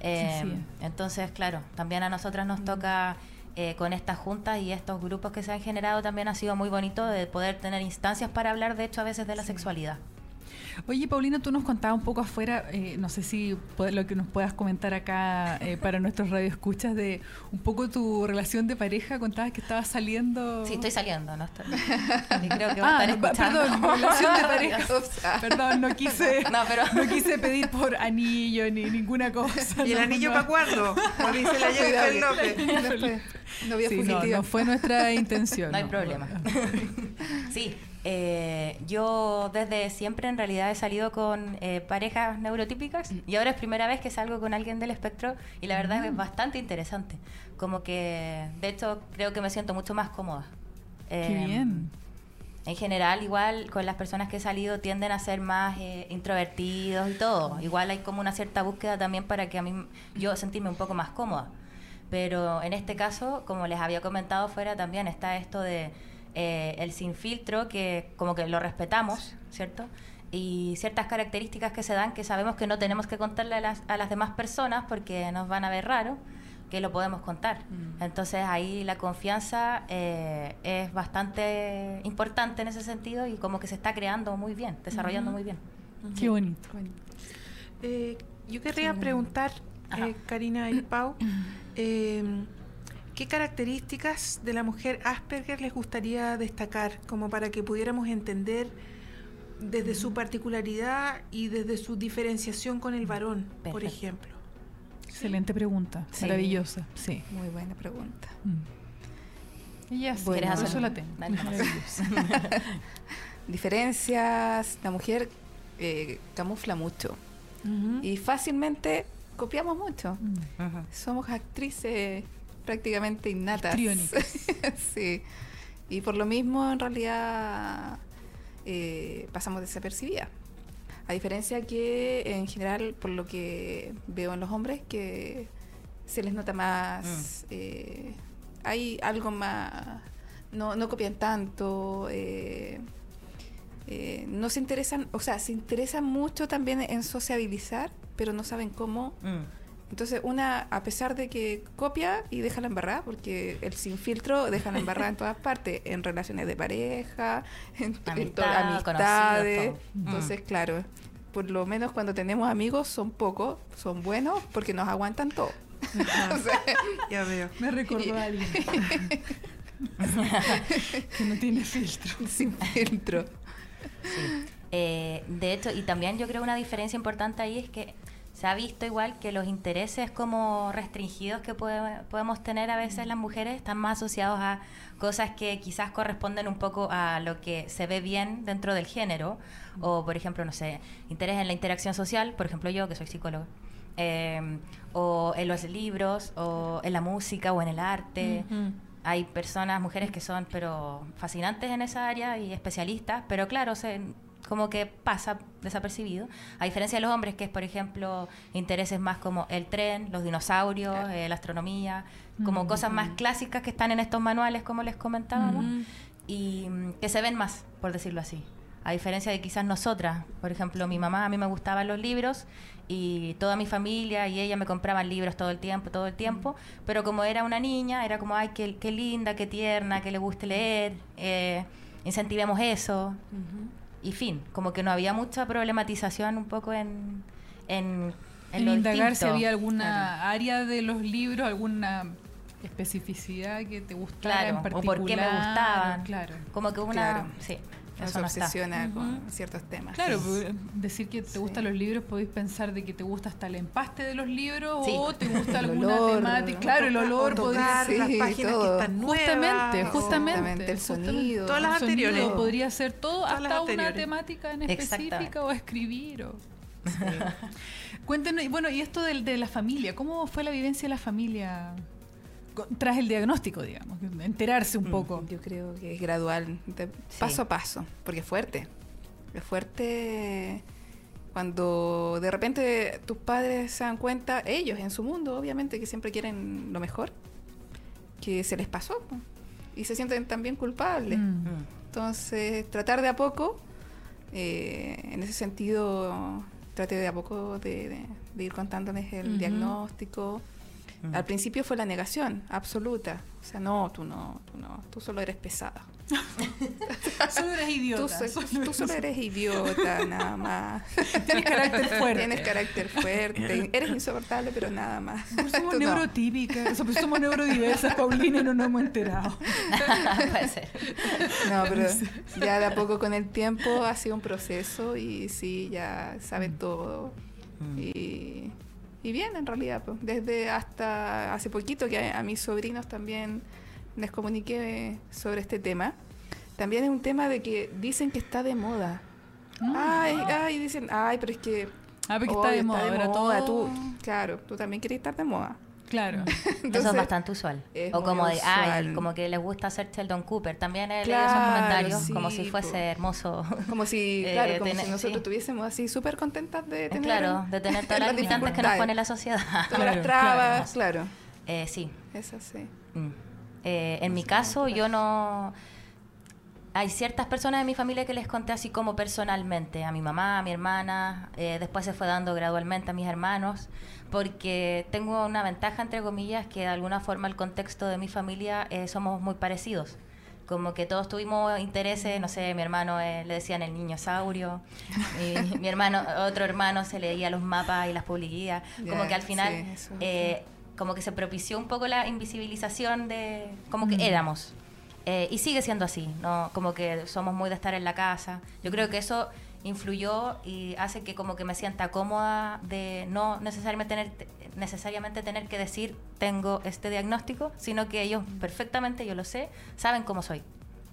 Speaker 6: Eh,
Speaker 2: Sí, sí.
Speaker 6: Entonces, claro, también a nosotras nos toca eh, con estas juntas y estos grupos que se han generado, también ha sido muy bonito de poder tener instancias para hablar, de hecho, a veces de la sexualidad.
Speaker 2: Oye, Paulina, tú nos contabas un poco afuera, eh, no sé si lo que nos puedas comentar acá eh, para nuestros radioescuchas de un poco tu relación de pareja. Contabas que estabas saliendo.
Speaker 6: Sí, estoy saliendo, ¿no? Estoy, <laughs> y creo que va a
Speaker 2: Ah,
Speaker 6: estar escuchando.
Speaker 2: perdón, relación de pareja. <laughs>
Speaker 5: Ups.
Speaker 2: Perdón, no quise, <laughs>
Speaker 6: No, pero-
Speaker 2: no quise pedir por anillo ni ninguna cosa.
Speaker 4: ¿Y el
Speaker 2: no,
Speaker 4: anillo
Speaker 2: no.
Speaker 4: para cuándo? Como dice la Jennifer
Speaker 5: que-
Speaker 4: López.
Speaker 5: Después, novia
Speaker 2: Sí, no, no fue nuestra intención.
Speaker 6: No hay problema. Sí, eh, yo desde siempre en realidad he salido con eh, parejas neurotípicas y ahora es primera vez que salgo con alguien del espectro y la verdad es bastante interesante. Como que, de hecho, creo que me siento mucho más cómoda.
Speaker 2: Qué
Speaker 6: Eh,
Speaker 2: bien.
Speaker 6: En general, igual con las personas que he salido tienden a ser más eh, introvertidos y todo. Igual hay como una cierta búsqueda también para que a mí yo sentirme un poco más cómoda. Pero en este caso, como les había comentado fuera, también está esto de eh, el sin filtro, que como que lo respetamos, ¿cierto? Y ciertas características que se dan que sabemos que no tenemos que contarle a las, a las demás personas porque nos van a ver raro, que lo podemos contar. Entonces ahí la confianza eh, es bastante importante en ese sentido y como que se está creando muy bien, desarrollando muy bien.
Speaker 2: Qué bonito.
Speaker 4: Eh, yo querría preguntar, eh, Karina y Pau, <clears throat> eh, ¿qué características de la mujer Asperger les gustaría destacar como para que pudiéramos entender desde su particularidad y desde su diferenciación con el varón, por ejemplo?
Speaker 2: Excelente pregunta.
Speaker 6: Sí.
Speaker 2: Maravillosa. Sí.
Speaker 5: Muy buena pregunta.
Speaker 2: Mm. Y ya sí,
Speaker 6: ¿Quieres
Speaker 2: por
Speaker 6: hacer
Speaker 2: eso la tengo. <laughs>
Speaker 5: Diferencias, la mujer eh, camufla mucho y fácilmente copiamos mucho.
Speaker 2: Mm.
Speaker 5: Somos actrices prácticamente innatas. <laughs> Sí. Y por lo mismo, en realidad, eh, pasamos desapercibidas. A diferencia que, en general, por lo que veo en los hombres, que se les nota más, eh, hay algo más, no, no copian tanto, eh, eh, no se interesan, o sea, se interesan mucho también en sociabilizar, pero no saben cómo.
Speaker 6: Mm.
Speaker 5: Entonces, una, a pesar de que copia y deja la embarrada, porque el sin filtro deja la embarrada en todas partes, en relaciones de pareja, en, en
Speaker 6: Amistad,
Speaker 5: to- amistades. Ences,
Speaker 6: Mm.
Speaker 5: claro, por lo menos cuando tenemos amigos son pocos, son buenos porque nos aguantan todo.
Speaker 4: Ajá, <laughs>
Speaker 5: O sea,
Speaker 4: ya veo.
Speaker 2: Me recordó a alguien. <laughs> que no tiene filtro.
Speaker 5: sin filtro.
Speaker 6: Eh, de hecho, y también yo creo una diferencia importante ahí es que se ha visto igual que los intereses como restringidos que puede- podemos tener a veces las mujeres están más asociados a cosas que quizás corresponden un poco a lo que se ve bien dentro del género, o por ejemplo, no sé, interés en la interacción social, por ejemplo yo que soy psicóloga, eh, o en los libros, o en la música, o en el arte. Hay personas, mujeres que son pero fascinantes en esa área y especialistas, pero claro, se, como que pasa desapercibido. A diferencia de los hombres, que es, por ejemplo, intereses más como el tren, los dinosaurios, eh, la astronomía, como cosas más clásicas que están en estos manuales, como les comentábamos, y mm, que se ven más, por decirlo así. A diferencia de quizás nosotras, por ejemplo, mi mamá, a mí me gustaban los libros y toda mi familia y ella me compraban libros todo el tiempo, todo el tiempo, pero como era una niña, era como, ay, qué, qué linda, qué tierna, que le guste leer, eh, incentivemos eso, y fin, como que no había mucha problematización un poco en... En, en
Speaker 2: En
Speaker 6: lo
Speaker 2: indagar si había alguna área de los libros, alguna especificidad que te gustara
Speaker 6: Claro,
Speaker 2: en
Speaker 6: o
Speaker 2: particular.
Speaker 6: por qué me gustaban.
Speaker 2: Claro.
Speaker 6: Como que una...
Speaker 5: Claro.
Speaker 6: Sí, eso
Speaker 5: se
Speaker 6: no está.
Speaker 5: obsesiona con ciertos temas.
Speaker 2: Claro, porque decir que te
Speaker 5: Sí.
Speaker 2: gustan los libros, podéis pensar de que te gusta hasta el empaste de los libros
Speaker 6: Sí.
Speaker 2: o te gusta <laughs>
Speaker 5: El
Speaker 2: alguna
Speaker 5: olor,
Speaker 2: temática. Claro, el olor. Podría
Speaker 4: las páginas
Speaker 5: todo.
Speaker 4: que están nuevas.
Speaker 2: Justamente, justamente.
Speaker 5: el sonido.
Speaker 4: Todas las
Speaker 2: El sonido
Speaker 4: anteriores.
Speaker 2: Podría ser todo,
Speaker 4: Todas
Speaker 2: hasta una
Speaker 4: anteriores.
Speaker 2: temática en específica o escribir. O... <laughs> Cuéntenos, y bueno, y esto del, de la familia, ¿cómo fue la vivencia de la familia tras el diagnóstico, digamos? Enterarse un poco.
Speaker 5: Yo creo que es gradual, de paso a paso, porque es fuerte. Es fuerte cuando de repente tus padres se dan cuenta, ellos en su mundo, obviamente, que siempre quieren lo mejor, que se les pasó y se sienten también culpables.
Speaker 2: Mm.
Speaker 6: Mm.
Speaker 5: Entonces, tratar de a poco, eh, en ese sentido, trate de a poco de, de- de ir contándoles el diagnóstico.
Speaker 6: Mm.
Speaker 5: Al principio fue la negación absoluta. O sea, no, tú no, tú no, tú solo eres pesada. <laughs>
Speaker 2: Solo eres
Speaker 5: Tú,
Speaker 2: idiota.
Speaker 5: tú solo eres idiota, nada más. <laughs>
Speaker 2: Tienes carácter fuerte.
Speaker 5: Tienes carácter fuerte. <laughs> Eres insoportable, pero nada más.
Speaker 2: Somos
Speaker 5: Tú no.
Speaker 2: neurotípicas, somos somos neurodiversas, Paulina, y no nos hemos enterado.
Speaker 6: Puede ser.
Speaker 5: No, pero ya de a poco con el tiempo ha sido un proceso y sí, ya saben todo.
Speaker 6: Mm.
Speaker 5: Y, y bien, en realidad, pues, desde hasta hace poquito que a, a mis sobrinos también les comuniqué sobre este tema. También es un tema de que dicen que está de moda. Ay, ay, dicen, ay, pero es que...
Speaker 2: Ah, porque
Speaker 5: oh,
Speaker 2: está de moda, ahora todo-
Speaker 5: Tú, claro, tú también quieres estar de moda.
Speaker 2: Claro. <laughs>
Speaker 6: Eso
Speaker 5: Entonces,
Speaker 6: es bastante usual.
Speaker 5: es
Speaker 6: o como de, ay, como que les gusta hacer Sheldon Cooper. También he leído
Speaker 5: Claro,
Speaker 6: esos comentarios como si fuese
Speaker 5: po.
Speaker 6: hermoso. <laughs>
Speaker 5: Como si,
Speaker 6: Eh,
Speaker 5: claro, como
Speaker 6: tener-
Speaker 5: si nosotros
Speaker 6: sí.
Speaker 5: estuviésemos así súper contentas de tener...
Speaker 6: claro, de tener todas <laughs> las limitantes que nos pone la sociedad.
Speaker 5: Todas
Speaker 2: Claro,
Speaker 5: las trabas, claro.
Speaker 6: Eh, sí.
Speaker 5: Es así.
Speaker 6: Mm. Eh, en mi caso, yo no... Hay ciertas personas de mi familia que les conté así como personalmente, a mi mamá, a mi hermana, eh, después se fue dando gradualmente a mis hermanos, porque tengo una ventaja, entre comillas, que de alguna forma el contexto de mi familia eh, somos muy parecidos. Como que todos tuvimos intereses, no sé, mi hermano eh, le decían el niño saurio, mi, <laughs> mi hermano, otro hermano se leía los mapas y las publicidades, como que al final
Speaker 5: sí, eso.
Speaker 6: eh, como que se propició un poco la invisibilización de como que
Speaker 2: Mm.
Speaker 6: éramos. Eh, y sigue siendo así, ¿no? Como que somos muy de estar en la casa. Yo creo que eso influyó y hace que como que me sienta cómoda de no necesariamente tener, necesariamente tener que decir tengo este diagnóstico, sino que ellos perfectamente, yo lo sé, saben cómo soy.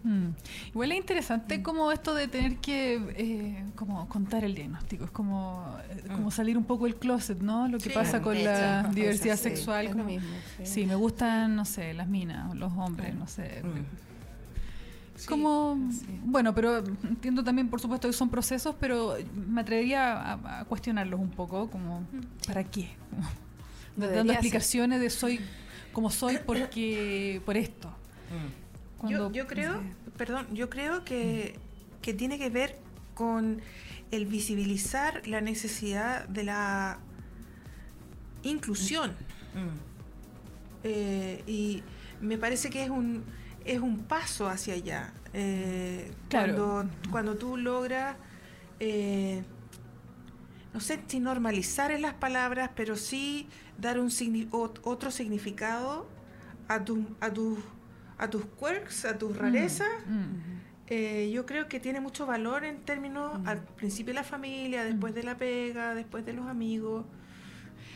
Speaker 2: Mm. Igual es interesante como esto de tener que eh, como contar el diagnóstico, es como, eh, como salir un poco del closet, ¿no? Lo que
Speaker 4: Sí,
Speaker 2: pasa con la diversidad sexual. como,
Speaker 5: mismo, sí.
Speaker 2: sí, me gustan, no sé, las minas, los hombres, no sé.
Speaker 6: Mm.
Speaker 2: Como, bueno, pero entiendo también, por supuesto, que son procesos, pero me atrevería a, a cuestionarlos un poco, como, ¿para qué? dando
Speaker 5: ser.
Speaker 2: explicaciones de soy como soy porque por esto.
Speaker 6: Mm.
Speaker 2: Cuando-
Speaker 4: yo, yo creo, perdón, yo creo que, que tiene que ver con el visibilizar la necesidad de la inclusión.
Speaker 6: Mm.
Speaker 4: Eh, y me parece que es un, es un paso hacia allá. Eh,
Speaker 2: Claro.
Speaker 4: cuando, cuando tú logras, eh, no sé si normalizar en las palabras, pero sí dar un otro significado a, tu, a, tus a tus quirks, a tus rarezas.
Speaker 2: Mm.
Speaker 4: Eh, yo creo que tiene mucho valor en términos al principio de la familia, después de la pega, después de los amigos.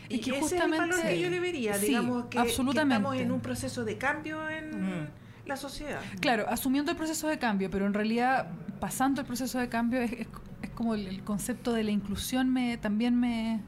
Speaker 2: Y
Speaker 4: Y,
Speaker 2: que
Speaker 4: ese es el valor
Speaker 2: justamente-
Speaker 4: que yo le vería,
Speaker 2: sí,
Speaker 4: digamos que, estamos en un proceso de cambio en
Speaker 6: Mm.
Speaker 4: la sociedad.
Speaker 2: Claro, asumiendo el proceso de cambio, pero en realidad pasando el proceso de cambio es, es- es como el, el concepto de la inclusión me también me...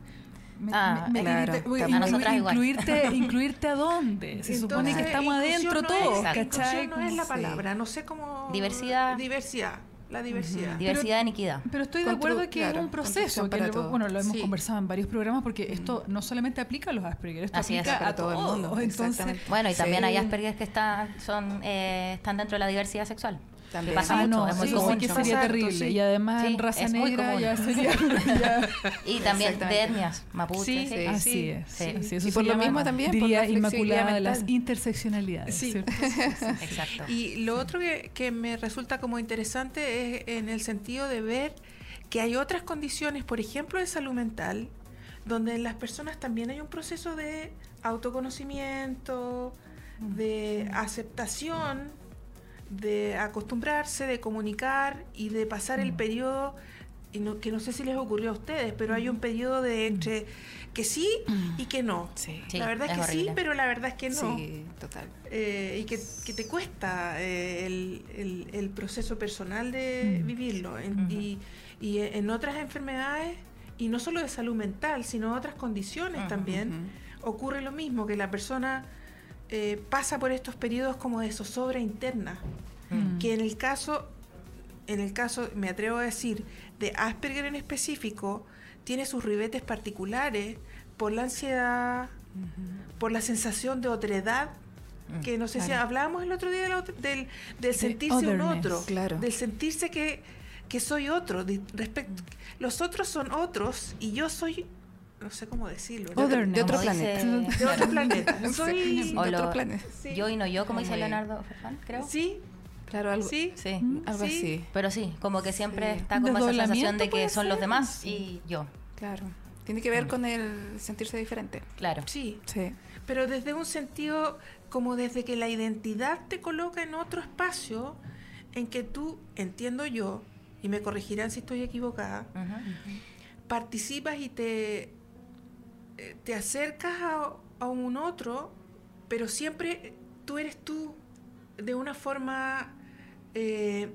Speaker 2: me-
Speaker 6: Ah,
Speaker 2: me- me-
Speaker 5: claro,
Speaker 2: incluirte, incluirte a dónde. Se supone que estamos adentro
Speaker 4: no
Speaker 2: todos,
Speaker 4: es-
Speaker 2: ¿cachai?
Speaker 4: No es la palabra, no sé cómo...
Speaker 6: Diversidad.
Speaker 4: Diversidad, la diversidad.
Speaker 6: Diversidad en equidad.
Speaker 2: Pero estoy de acuerdo que
Speaker 5: claro,
Speaker 2: es un proceso, que lo- bueno, lo hemos
Speaker 4: Sí.
Speaker 2: conversado en varios programas porque esto no solamente aplica a los Asperger, esto
Speaker 6: Así
Speaker 2: aplica a
Speaker 5: todo el mundo,
Speaker 2: Entonces.
Speaker 6: Bueno, y también hay. Asperger que están, son, eh, están dentro de la diversidad sexual.
Speaker 5: También.
Speaker 6: Que pasa
Speaker 2: ah,
Speaker 6: mucho,
Speaker 2: no,
Speaker 6: es muy común.
Speaker 2: sí que sería terrible.
Speaker 4: sí.
Speaker 2: Y además
Speaker 6: Sí,
Speaker 2: en raza
Speaker 6: es muy
Speaker 2: negra
Speaker 6: común.
Speaker 2: ya sería... <laughs> <laughs> ya-
Speaker 6: Y también de etnias, mapuche.
Speaker 4: Sí,
Speaker 6: sí.
Speaker 2: Así
Speaker 4: Sí,
Speaker 2: es.
Speaker 6: sí.
Speaker 2: así es.
Speaker 5: Y por lo mismo también, por
Speaker 2: diría
Speaker 5: la flexibilidad
Speaker 2: Inmaculada de las
Speaker 5: mental.
Speaker 2: interseccionalidades.
Speaker 4: Sí.
Speaker 2: ¿cierto?
Speaker 6: Exacto.
Speaker 4: Y lo otro que, que me resulta como interesante es en el sentido de ver que hay otras condiciones, por ejemplo, de salud mental, donde en las personas también hay un proceso de autoconocimiento, de aceptación, de acostumbrarse, de comunicar y de pasar el periodo, y no- que no sé si les ocurrió a ustedes, pero hay un periodo de entre que sí y que no.
Speaker 5: Sí.
Speaker 6: Sí,
Speaker 4: la verdad es,
Speaker 6: es
Speaker 4: que sí, pero la verdad es que no.
Speaker 5: Sí, total.
Speaker 4: Eh, y que, que te cuesta eh, el, el- el proceso personal de
Speaker 2: Mm.
Speaker 4: vivirlo. En- y, y en otras enfermedades, y no solo de salud mental, sino otras condiciones también, ocurre lo mismo, que la persona eh, pasa por estos periodos como de zozobra interna,
Speaker 2: Mm.
Speaker 4: que en el caso, en el caso, me atrevo a decir, de Asperger en específico, tiene sus ribetes particulares por la ansiedad, por la sensación de otredad,
Speaker 6: Mm.
Speaker 4: que no sé si hablábamos el otro día del, del sentirse un otro,
Speaker 5: claro.
Speaker 4: del sentirse que, que soy otro, de- respecto, los otros son otros y yo soy, no sé cómo decirlo,
Speaker 5: De otro- de otro planeta.
Speaker 6: dice-
Speaker 4: de otro planeta. <laughs>
Speaker 5: Sí,
Speaker 4: Soy,
Speaker 6: O
Speaker 5: de
Speaker 6: lo-
Speaker 5: otro planeta.
Speaker 4: sí,
Speaker 6: Yo y no yo, como dice Leonardo Ferfán, creo.
Speaker 4: sí,
Speaker 5: Claro, algo,
Speaker 4: sí,
Speaker 6: Sí.
Speaker 5: algo
Speaker 4: Sí.
Speaker 5: así.
Speaker 6: Pero sí, como que siempre
Speaker 5: Sí.
Speaker 6: está como esa sensación de que son los demás
Speaker 2: sí.
Speaker 6: y yo.
Speaker 5: Claro. Tiene que ver
Speaker 6: Mm.
Speaker 5: con el sentirse diferente.
Speaker 6: Claro.
Speaker 4: sí.
Speaker 5: Sí.
Speaker 4: pero desde un sentido como desde que la identidad te coloca en otro espacio en que tú, entiendo yo, y me corregirán si estoy equivocada, participas y te, te acercas a, a un otro, pero siempre tú eres tú de una forma eh,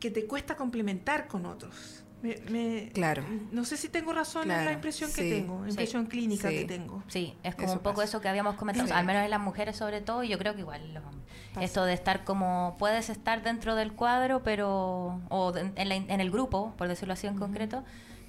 Speaker 4: que te cuesta complementar con otros. Me- me-
Speaker 5: Claro.
Speaker 4: No sé si tengo razón en la impresión
Speaker 5: sí,
Speaker 4: que tengo,
Speaker 6: sí,
Speaker 4: impresión clínica
Speaker 5: sí.
Speaker 4: que tengo.
Speaker 6: Sí, es como
Speaker 5: Eso
Speaker 6: un poco
Speaker 5: pasa.
Speaker 6: eso que habíamos comentado,
Speaker 5: Sí.
Speaker 6: al menos en las mujeres sobre todo, y yo creo que igual en los hombres.
Speaker 5: Pasa.
Speaker 6: Esto de estar como, puedes estar dentro del cuadro, pero, o de- en, la- en el grupo, por decirlo así en concreto,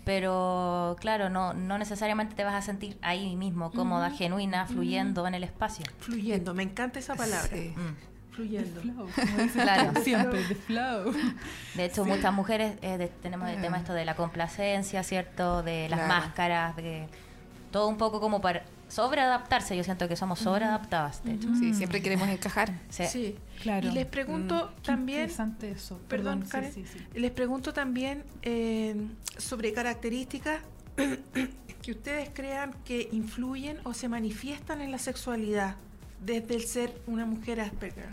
Speaker 6: pero claro, no, no necesariamente te vas a sentir ahí mismo, cómoda, genuina, fluyendo en el espacio.
Speaker 4: Fluyendo, me encanta esa palabra.
Speaker 5: Sí.
Speaker 6: Mm.
Speaker 4: Fluyendo.
Speaker 2: Flow, como dicen
Speaker 6: Claro.
Speaker 2: siempre, the flow. <laughs>
Speaker 6: De hecho, muchas mujeres eh, de- tenemos el tema
Speaker 5: Ah.
Speaker 6: esto de la complacencia, ¿cierto? De las
Speaker 5: Claro.
Speaker 6: máscaras, de todo un poco como para sobreadaptarse. Yo siento que somos sobreadaptadas, de hecho.
Speaker 5: Sí, siempre queremos encajar.
Speaker 6: Sí.
Speaker 4: Sí.
Speaker 2: Claro.
Speaker 4: Y les pregunto
Speaker 2: Qué
Speaker 4: también,
Speaker 2: interesante eso.
Speaker 4: perdón,
Speaker 2: sí,
Speaker 4: Karen,
Speaker 2: sí, sí.
Speaker 4: les pregunto también eh, sobre características <coughs> que ustedes crean que influyen o se manifiestan en la sexualidad desde el ser una mujer Asperger.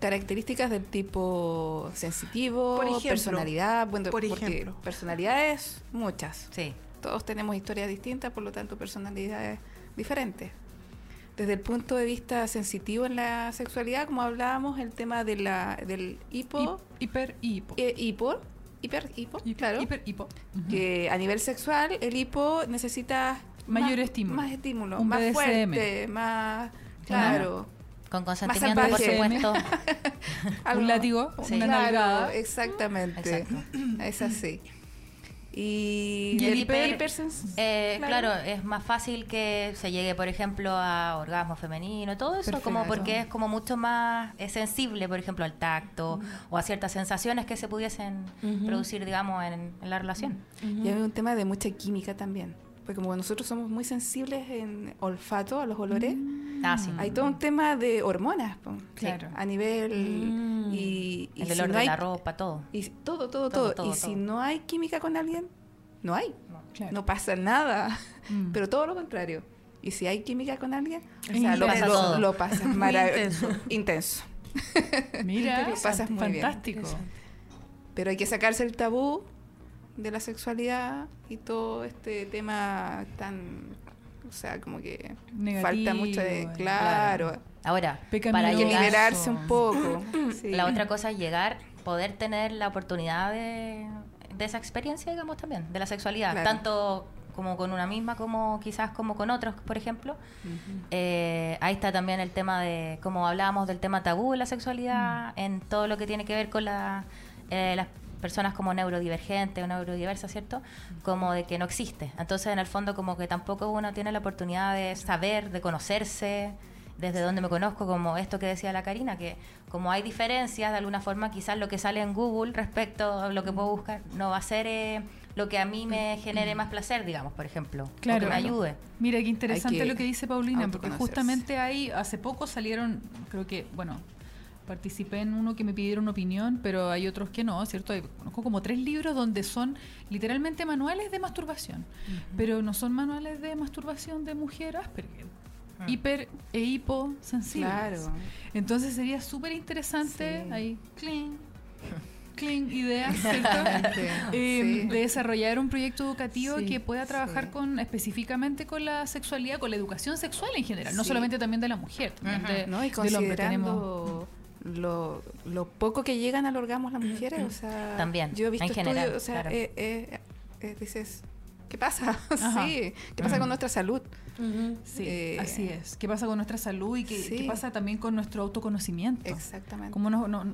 Speaker 5: Características del tipo sensitivo,
Speaker 4: Por ejemplo,
Speaker 5: personalidad, bueno,
Speaker 4: por
Speaker 5: porque
Speaker 4: ejemplo.
Speaker 5: personalidades muchas.
Speaker 6: Sí.
Speaker 5: Todos tenemos historias distintas, por lo tanto personalidades diferentes. Desde el punto de vista sensitivo en la sexualidad, como hablábamos, el tema de la, del hipo,
Speaker 2: Hip- hiper hipo.
Speaker 5: eh, hipo, hiper, hipo,
Speaker 2: Hip-
Speaker 5: claro,
Speaker 2: Hiper hipo.
Speaker 5: Que a nivel sexual el hipo necesita
Speaker 2: Mayor
Speaker 5: más,
Speaker 2: estímulo.
Speaker 5: más estímulo,
Speaker 2: Un
Speaker 5: más
Speaker 2: BDSM.
Speaker 5: fuerte, más claro,
Speaker 6: Con consentimiento, por supuesto. <laughs>
Speaker 2: Un látigo,
Speaker 6: Sí.
Speaker 2: una
Speaker 5: Claro,
Speaker 2: nalgada.
Speaker 5: exactamente.
Speaker 6: Exacto.
Speaker 5: Es así. Y,
Speaker 6: Y el hiper- Eh, claro. es más fácil que se llegue, por ejemplo, a orgasmo femenino, todo eso, como porque es como mucho más eh, sensible, por ejemplo, al tacto o a ciertas sensaciones que se pudiesen producir, digamos, en, en la relación.
Speaker 5: Y hay un tema de mucha química también. Porque como nosotros somos muy sensibles en olfato, a los olores,
Speaker 6: Ah, sí.
Speaker 5: hay todo un tema de hormonas
Speaker 2: Claro.
Speaker 5: a nivel
Speaker 7: Mm.
Speaker 5: y, y
Speaker 6: el
Speaker 5: si
Speaker 6: olor
Speaker 5: no
Speaker 6: de
Speaker 5: hay,
Speaker 6: la ropa, todo.
Speaker 5: y todo, todo,
Speaker 6: Todo,
Speaker 5: todo,
Speaker 6: todo,
Speaker 5: Y si no hay química con alguien, no hay,
Speaker 2: Claro.
Speaker 5: no pasa nada.
Speaker 2: Mm.
Speaker 5: Pero todo lo contrario. Y si hay química con alguien, o
Speaker 2: Es
Speaker 5: sea, lo,
Speaker 6: Pasa
Speaker 5: lo- lo pasas <laughs> maravilloso. intenso.
Speaker 2: Mira, <laughs>
Speaker 5: Lo pasas muy bien.
Speaker 2: fantástico.
Speaker 5: Pero hay que sacarse el tabú de la sexualidad y todo este tema tan, o sea, como que
Speaker 2: Negativo,
Speaker 5: falta mucho de,
Speaker 2: eh.
Speaker 5: claro,
Speaker 6: Ahora,
Speaker 2: Pecaminoso.
Speaker 6: para
Speaker 5: hay que
Speaker 6: llegar,
Speaker 5: liberarse un poco. <clears throat> sí.
Speaker 6: la otra cosa es llegar, poder tener la oportunidad de, de esa experiencia, digamos, también, de la sexualidad,
Speaker 5: Claro.
Speaker 6: tanto como con una misma, como quizás como con otros, por ejemplo. Eh, ahí está también el tema de, como hablábamos del tema tabú en la sexualidad, en todo lo que tiene que ver con la, eh, las personas como neurodivergentes o neurodiversas, ¿cierto? Como de que no existe. Entonces, en el fondo, como que tampoco uno tiene la oportunidad de saber, de conocerse, desde donde me conozco, como esto que decía la Karina, que como hay diferencias, de alguna forma, quizás lo que sale en Google respecto a lo que puedo buscar no va a ser eh, lo que a mí me genere más placer, digamos, por ejemplo, o
Speaker 2: Claro.
Speaker 6: que me ayude.
Speaker 2: Mira qué interesante
Speaker 5: que
Speaker 2: lo que dice Paulina, porque justamente ahí hace poco salieron, creo que, bueno, participé en uno que me pidieron opinión, pero hay otros que no, ¿cierto? Hay, conozco como tres libros donde son literalmente manuales de masturbación, pero no son manuales de masturbación de mujer Asperger, hiper e hiposensibles.
Speaker 5: Claro.
Speaker 2: Entonces sería súper interesante
Speaker 5: Sí.
Speaker 2: ahí, clean, <laughs> clean ideas, ¿cierto? Eh,
Speaker 5: Sí.
Speaker 2: de desarrollar un proyecto educativo
Speaker 5: Sí,
Speaker 2: que pueda trabajar
Speaker 5: sí.
Speaker 2: con específicamente con la sexualidad, con la educación sexual en general, no solamente también de la mujer, también de-
Speaker 5: ¿no? Y
Speaker 2: del hombre. Tenemos,
Speaker 5: considerando lo, lo poco que llegan al orgasmo las mujeres, o sea,
Speaker 6: También,
Speaker 5: yo he visto
Speaker 6: en
Speaker 5: estudios,
Speaker 6: general,
Speaker 5: o sea,
Speaker 6: claro.
Speaker 5: eh, eh, eh, dices, ¿qué pasa? <laughs>
Speaker 2: Ajá.
Speaker 5: sí, ¿qué pasa con nuestra salud?
Speaker 2: sí,
Speaker 5: eh,
Speaker 2: así es. ¿Qué pasa con nuestra salud y qué,
Speaker 5: sí.
Speaker 2: qué pasa también con nuestro autoconocimiento?
Speaker 5: Exactamente.
Speaker 2: Como no, no-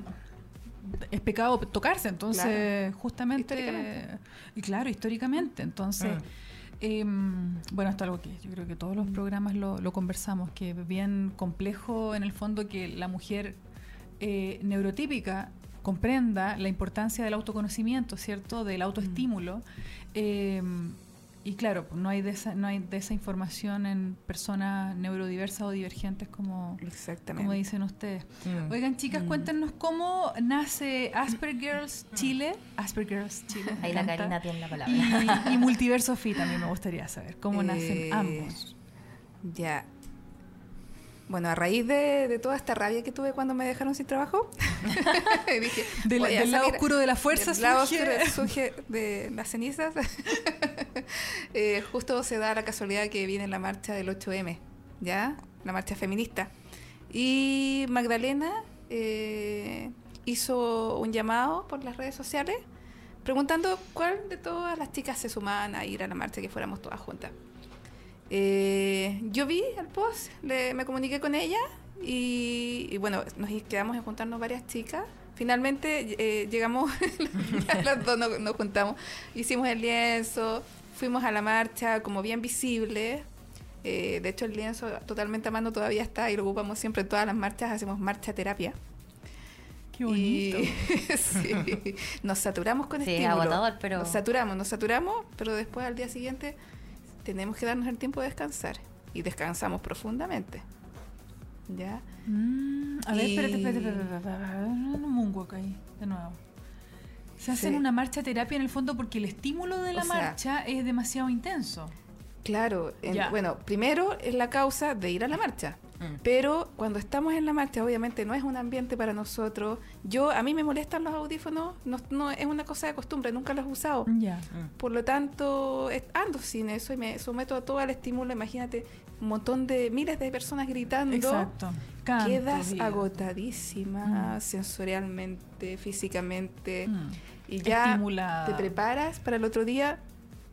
Speaker 2: es pecado tocarse, entonces
Speaker 5: Claro.
Speaker 2: justamente
Speaker 5: Históricamente.
Speaker 2: y claro, históricamente, entonces
Speaker 6: Mm.
Speaker 2: em, bueno, esto es algo que yo creo que todos los programas lo, lo conversamos, que es bien complejo en el fondo que la mujer eh, neurotípica comprenda la importancia del autoconocimiento, ¿cierto? Del autoestímulo. Em, y claro, pues, no hay, de esa, no hay de esa información en personas neurodiversas o divergentes como,
Speaker 5: Exactamente.
Speaker 2: como dicen ustedes.
Speaker 6: Mm.
Speaker 2: Oigan, chicas, cuéntenos cómo nace Asperger's Chile. Asperger's Chile.
Speaker 6: Ahí la. Karina tiene la palabra.
Speaker 2: Y, y Multiverso Fi también me gustaría saber cómo nacen
Speaker 5: Eh,
Speaker 2: ambos.
Speaker 5: Ya. Bueno, a raíz de, de toda esta rabia que tuve cuando me dejaron sin trabajo, <laughs> dije,
Speaker 2: Del,
Speaker 5: voy a
Speaker 2: del lado oscuro de la fuerza
Speaker 5: del lado oscuro surge de las cenizas. <laughs> Eh, justo se da la casualidad que viene la marcha del 8M, ¿ya? La marcha feminista. Y Magdalena eh, hizo un llamado por las redes sociales preguntando cuál de todas las chicas se sumaban a ir a la marcha, que fuéramos todas juntas. Eh, yo vi el post, le- me comuniqué con ella y, y bueno, nos quedamos en juntarnos varias chicas. Finalmente eh, llegamos, <laughs> las dos nos, nos juntamos, hicimos el lienzo, fuimos a la marcha como bien visible. Eh, de hecho, el lienzo totalmente a mano todavía está y lo ocupamos siempre en todas las marchas, hacemos marcha terapia.
Speaker 2: Qué bonito.
Speaker 5: Y <laughs> sí, nos saturamos con
Speaker 6: Sí,
Speaker 5: estímulo.
Speaker 6: agotador, pero-
Speaker 5: Nos saturamos, nos saturamos, pero después al día siguiente tenemos que darnos el tiempo de descansar. Y descansamos profundamente. ¿Ya?
Speaker 2: Mm, a ver,
Speaker 5: Y-
Speaker 2: espérate, espérate, espérate, espérate, espérate, un ahí, de nuevo. Se hacen
Speaker 5: Sí.
Speaker 2: una marcha terapia en el fondo porque el estímulo de la
Speaker 5: O sea,
Speaker 2: marcha es demasiado intenso.
Speaker 5: Claro, en- bueno, primero es la causa de ir a la marcha.
Speaker 6: Mm.
Speaker 5: Pero cuando estamos en la marcha, obviamente no es un ambiente para nosotros. Yo, a mí me molestan los audífonos, no, no es una cosa de costumbre, nunca los he usado.
Speaker 2: Ya.
Speaker 6: Mm.
Speaker 5: Por lo tanto, es- ando sin eso y me someto a todo el estímulo. Imagínate, un montón de miles de personas gritando.
Speaker 2: Exacto. Canto,
Speaker 5: Quedas agotadísima
Speaker 2: Mm.
Speaker 5: sensorialmente, físicamente.
Speaker 2: Mm.
Speaker 5: Y ya
Speaker 2: Estimulada.
Speaker 5: te preparas para el otro día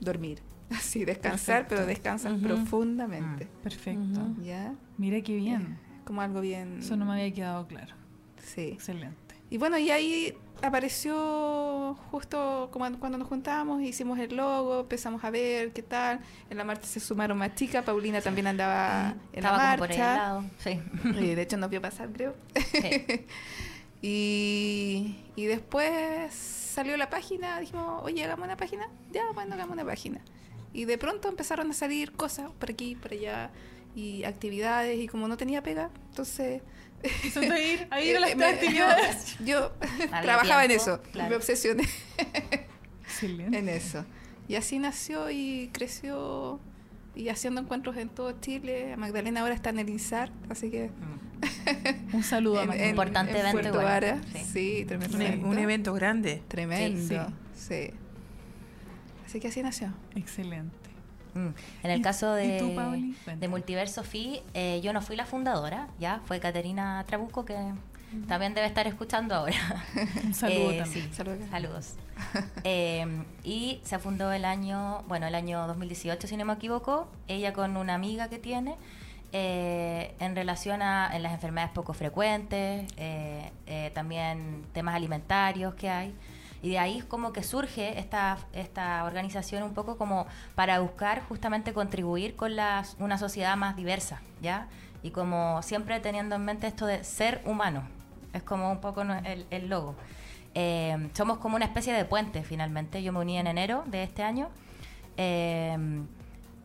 Speaker 5: dormir. Así, descansar, pero descansas
Speaker 7: Ujú.
Speaker 5: profundamente.
Speaker 2: Perfecto.
Speaker 7: Ujú.
Speaker 5: ¿Ya?
Speaker 2: Mira qué bien.
Speaker 5: Como algo bien.
Speaker 2: Eso no me había quedado claro.
Speaker 5: Sí.
Speaker 2: Excelente.
Speaker 5: Y bueno, y ahí apareció justo como cuando nos juntábamos, hicimos el logo, empezamos a ver qué tal. En la marcha se sumaron más chicas, Paulina también andaba en
Speaker 6: Estaba
Speaker 5: la
Speaker 6: como por
Speaker 5: marcha.
Speaker 6: lado. Sí. <laughs>
Speaker 5: Y de hecho nos vio pasar, creo.
Speaker 6: Sí. <laughs>
Speaker 5: Y, y después salió la página, dijimos, oye, hagamos una página. Ya, bueno, hagamos una página. Y de pronto empezaron a salir cosas por aquí, por allá, y actividades, y como no tenía pega, entonces...
Speaker 2: A ir, a ir a <laughs>
Speaker 5: eh,
Speaker 2: las
Speaker 5: me-
Speaker 2: actividades. <laughs>
Speaker 5: yo <laughs> trabajaba en eso,
Speaker 6: claro.
Speaker 5: me obsesioné
Speaker 2: Excelente.
Speaker 5: en eso. Y así nació y creció, y haciendo encuentros en todo Chile. Magdalena ahora está en el INSAR, así que...
Speaker 2: Un saludo a
Speaker 5: en-
Speaker 2: Magdalena.
Speaker 5: en-
Speaker 6: Importante
Speaker 5: en
Speaker 6: evento
Speaker 5: Puerto
Speaker 6: igual.
Speaker 5: Vara.
Speaker 6: Sí.
Speaker 5: Sí, tremendo
Speaker 4: Un,
Speaker 5: evento.
Speaker 4: un evento grande.
Speaker 5: Tremendo, sí. Así que así nació.
Speaker 2: Excelente.
Speaker 6: Mm. En el
Speaker 2: ¿Y-
Speaker 6: caso de,
Speaker 2: tú, Pauli?
Speaker 6: de. Multiverso Fi, eh, yo no fui la fundadora, ya fue Caterina Trabuco que también debe estar escuchando ahora. <laughs>
Speaker 2: Un saludo
Speaker 6: Eh,
Speaker 2: también.
Speaker 6: sí,
Speaker 5: Saludos.
Speaker 6: saludos. <laughs> Eh, y se fundó el año, bueno, el año 2018, si no me equivoco, ella con una amiga que tiene, eh, en relación a en las enfermedades poco frecuentes, eh, eh, también temas alimentarios que hay. Y de ahí como que surge esta, esta organización un poco como para buscar justamente contribuir con la, una sociedad más diversa, ¿ya? Y como siempre teniendo en mente esto de ser humano, es como un poco el, el logo. Eh, somos como una especie de puente finalmente. Yo me uní en enero de este año eh,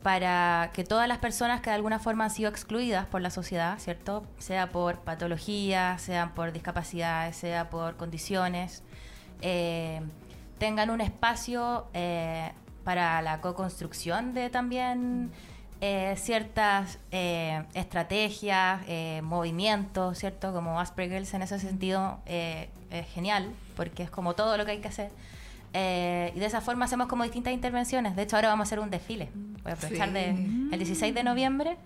Speaker 6: para que todas las personas que de alguna forma han sido excluidas por la sociedad, ¿cierto? Sea por patología, sean por discapacidades, sea por condiciones, eh, tengan un espacio eh, para la co-construcción de también eh, ciertas estrategias, movimientos, ¿cierto? Como Asperger's en ese sentido es genial, porque es como todo lo que hay que hacer. Eh, y de esa forma hacemos como distintas intervenciones. De hecho, ahora vamos a hacer un desfile. Voy a aprovechar
Speaker 5: Sí.
Speaker 6: de, el 16 de noviembre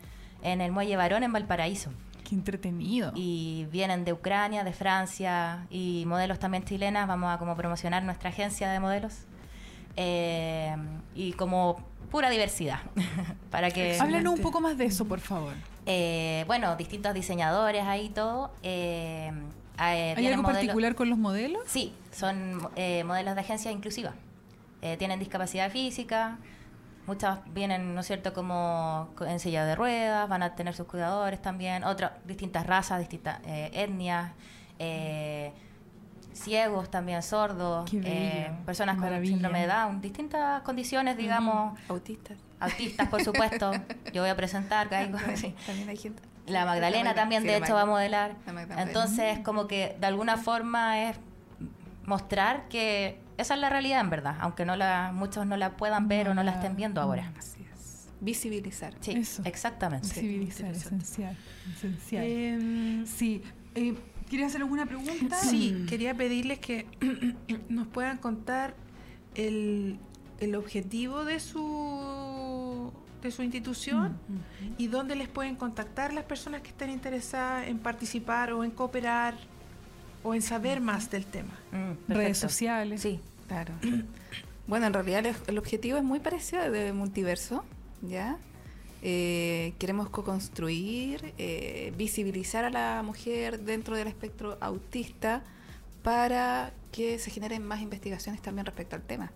Speaker 6: en el Muelle Barón en Valparaíso.
Speaker 2: Qué entretenido.
Speaker 6: Y vienen de Ucrania, de Francia y modelos también chilenas. Vamos a como promocionar nuestra agencia de modelos. Eh, y como pura diversidad. <laughs> para que
Speaker 2: Háblanos un poco más de eso, por favor.
Speaker 6: eh, bueno, distintos diseñadores ahí y todo. Eh, eh,
Speaker 2: ¿Hay algo
Speaker 6: modelos-
Speaker 2: particular con los modelos?
Speaker 6: Sí, son eh, modelos de agencia inclusiva. Tienen discapacidad física, muchas vienen, ¿no es cierto?, como co- en silla de ruedas, van a tener sus cuidadores también, otras distintas razas, distintas eh, etnias, eh, ciegos también, sordos, eh, personas con
Speaker 2: maravilla.
Speaker 6: síndrome de Down, distintas condiciones, digamos,
Speaker 5: Autistas.
Speaker 6: autistas, por supuesto. <laughs> Yo voy a presentar, caigo, sí.
Speaker 5: También hay gente.
Speaker 6: La Magdalena también, de hecho, va a modelar. Entonces, como que de alguna forma es mostrar que esa es la realidad en verdad, aunque no la, muchos no la puedan ver o no la estén viendo ahora.
Speaker 5: Así es. Visibilizar.
Speaker 6: Sí,
Speaker 2: Eso.
Speaker 6: exactamente.
Speaker 5: Interesante.
Speaker 2: esencial. esencial.
Speaker 4: Em,
Speaker 2: sí. Eh, ¿Quieres hacer alguna pregunta?
Speaker 4: Sí, quería pedirles que <clears throat> nos puedan contar el, el objetivo de su de su institución y dónde les pueden contactar las personas que estén interesadas en participar o en cooperar o en saber más del tema.
Speaker 6: Mm,
Speaker 2: Redes sociales.
Speaker 6: Sí.
Speaker 5: Claro. <clears throat> bueno, en realidad el, el objetivo es muy parecido al de multiverso, ¿ya? Eh, queremos co-construir, eh, visibilizar a la mujer dentro del espectro autista para que se generen más investigaciones también respecto al tema.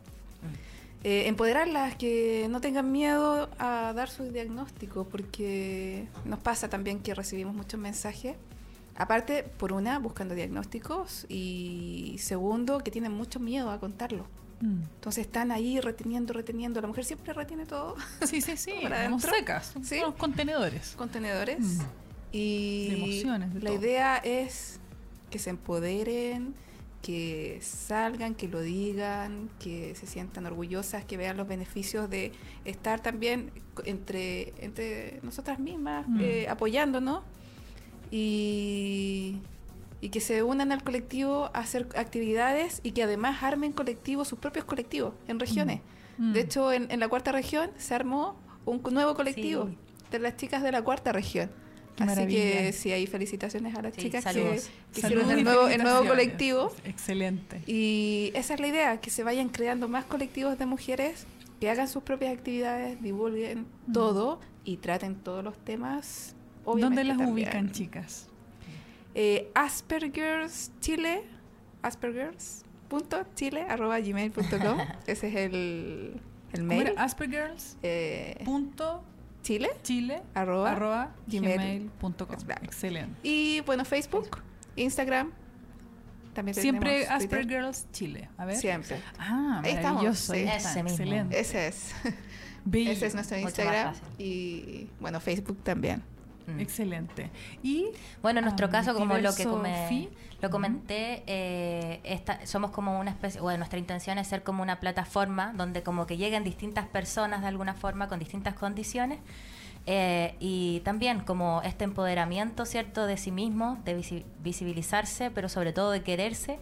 Speaker 5: Eh, empoderarlas, que no tengan miedo a dar su diagnóstico, porque nos pasa también que recibimos muchos mensajes. Aparte, por una, buscando diagnósticos y segundo, que tienen mucho miedo a contarlo.
Speaker 2: Mm.
Speaker 5: Entonces están ahí reteniendo, reteniendo. La mujer siempre retiene todo,
Speaker 2: Sí, sí, sí. <laughs>
Speaker 5: Adentro.
Speaker 2: secas.
Speaker 5: Sí.
Speaker 2: unos contenedores.
Speaker 5: contenedores.
Speaker 2: Mm.
Speaker 5: Y
Speaker 2: De emociones, de
Speaker 5: la
Speaker 2: todo.
Speaker 5: idea es que se empoderen, que salgan, que lo digan, que se sientan orgullosas, que vean los beneficios de estar también entre, entre nosotras mismas,
Speaker 2: Mm.
Speaker 5: eh, apoyándonos y, y que se unan al colectivo a hacer actividades y que además armen colectivos, sus propios colectivos en regiones.
Speaker 2: Mm.
Speaker 5: De hecho, en, en la cuarta región se armó un nuevo colectivo
Speaker 6: Sí.
Speaker 5: de las chicas de la cuarta región.
Speaker 2: Qué
Speaker 5: Así
Speaker 2: maravilla.
Speaker 5: que sí, hay felicitaciones a las
Speaker 6: Sí,
Speaker 5: chicas que,
Speaker 6: saludos.
Speaker 5: que
Speaker 2: Saludos
Speaker 5: hicieron el nuevo, el nuevo colectivo.
Speaker 2: Excelente.
Speaker 5: Y esa es la idea, que se vayan creando más colectivos de mujeres que hagan sus propias actividades, divulguen
Speaker 2: Mm.
Speaker 5: todo y traten todos los temas.
Speaker 2: ¿Dónde
Speaker 5: obviamente
Speaker 2: las
Speaker 5: también.
Speaker 2: ubican, chicas?
Speaker 5: Eh, Asperger's Chile, Asperger's aspergirls.chile.gmail.com <laughs> Ese es el, el
Speaker 2: ¿Cómo
Speaker 5: mail.
Speaker 2: Aspergirls.
Speaker 5: Eh,
Speaker 2: Punto
Speaker 5: Chile.
Speaker 2: Chile
Speaker 5: Arroba
Speaker 2: arroba
Speaker 5: gmail.
Speaker 2: gmail.com.
Speaker 5: Exacto.
Speaker 2: Excelente.
Speaker 5: Y bueno, Facebook, Instagram. También
Speaker 2: Siempre. Aspergirls Chile. A ver.
Speaker 5: Siempre.
Speaker 2: Ah,
Speaker 5: Ahí estamos,
Speaker 2: maravilloso. ahí
Speaker 5: sí.
Speaker 6: mismo.
Speaker 2: Excelente.
Speaker 5: Ese es. <laughs>
Speaker 2: Bello.
Speaker 5: Ese es nuestro Instagram. Y bueno, Facebook también.
Speaker 6: Mm.
Speaker 2: Excelente. Y
Speaker 6: Bueno, en nuestro
Speaker 2: Ah,
Speaker 6: caso, como lo que come- lo comenté, eh, esta- somos como una especie, bueno, nuestra intención es ser como una plataforma donde como que lleguen distintas personas de alguna forma con distintas condiciones eh, y también como este empoderamiento, ¿cierto?, de sí mismo, de visi- visibilizarse, pero sobre todo de quererse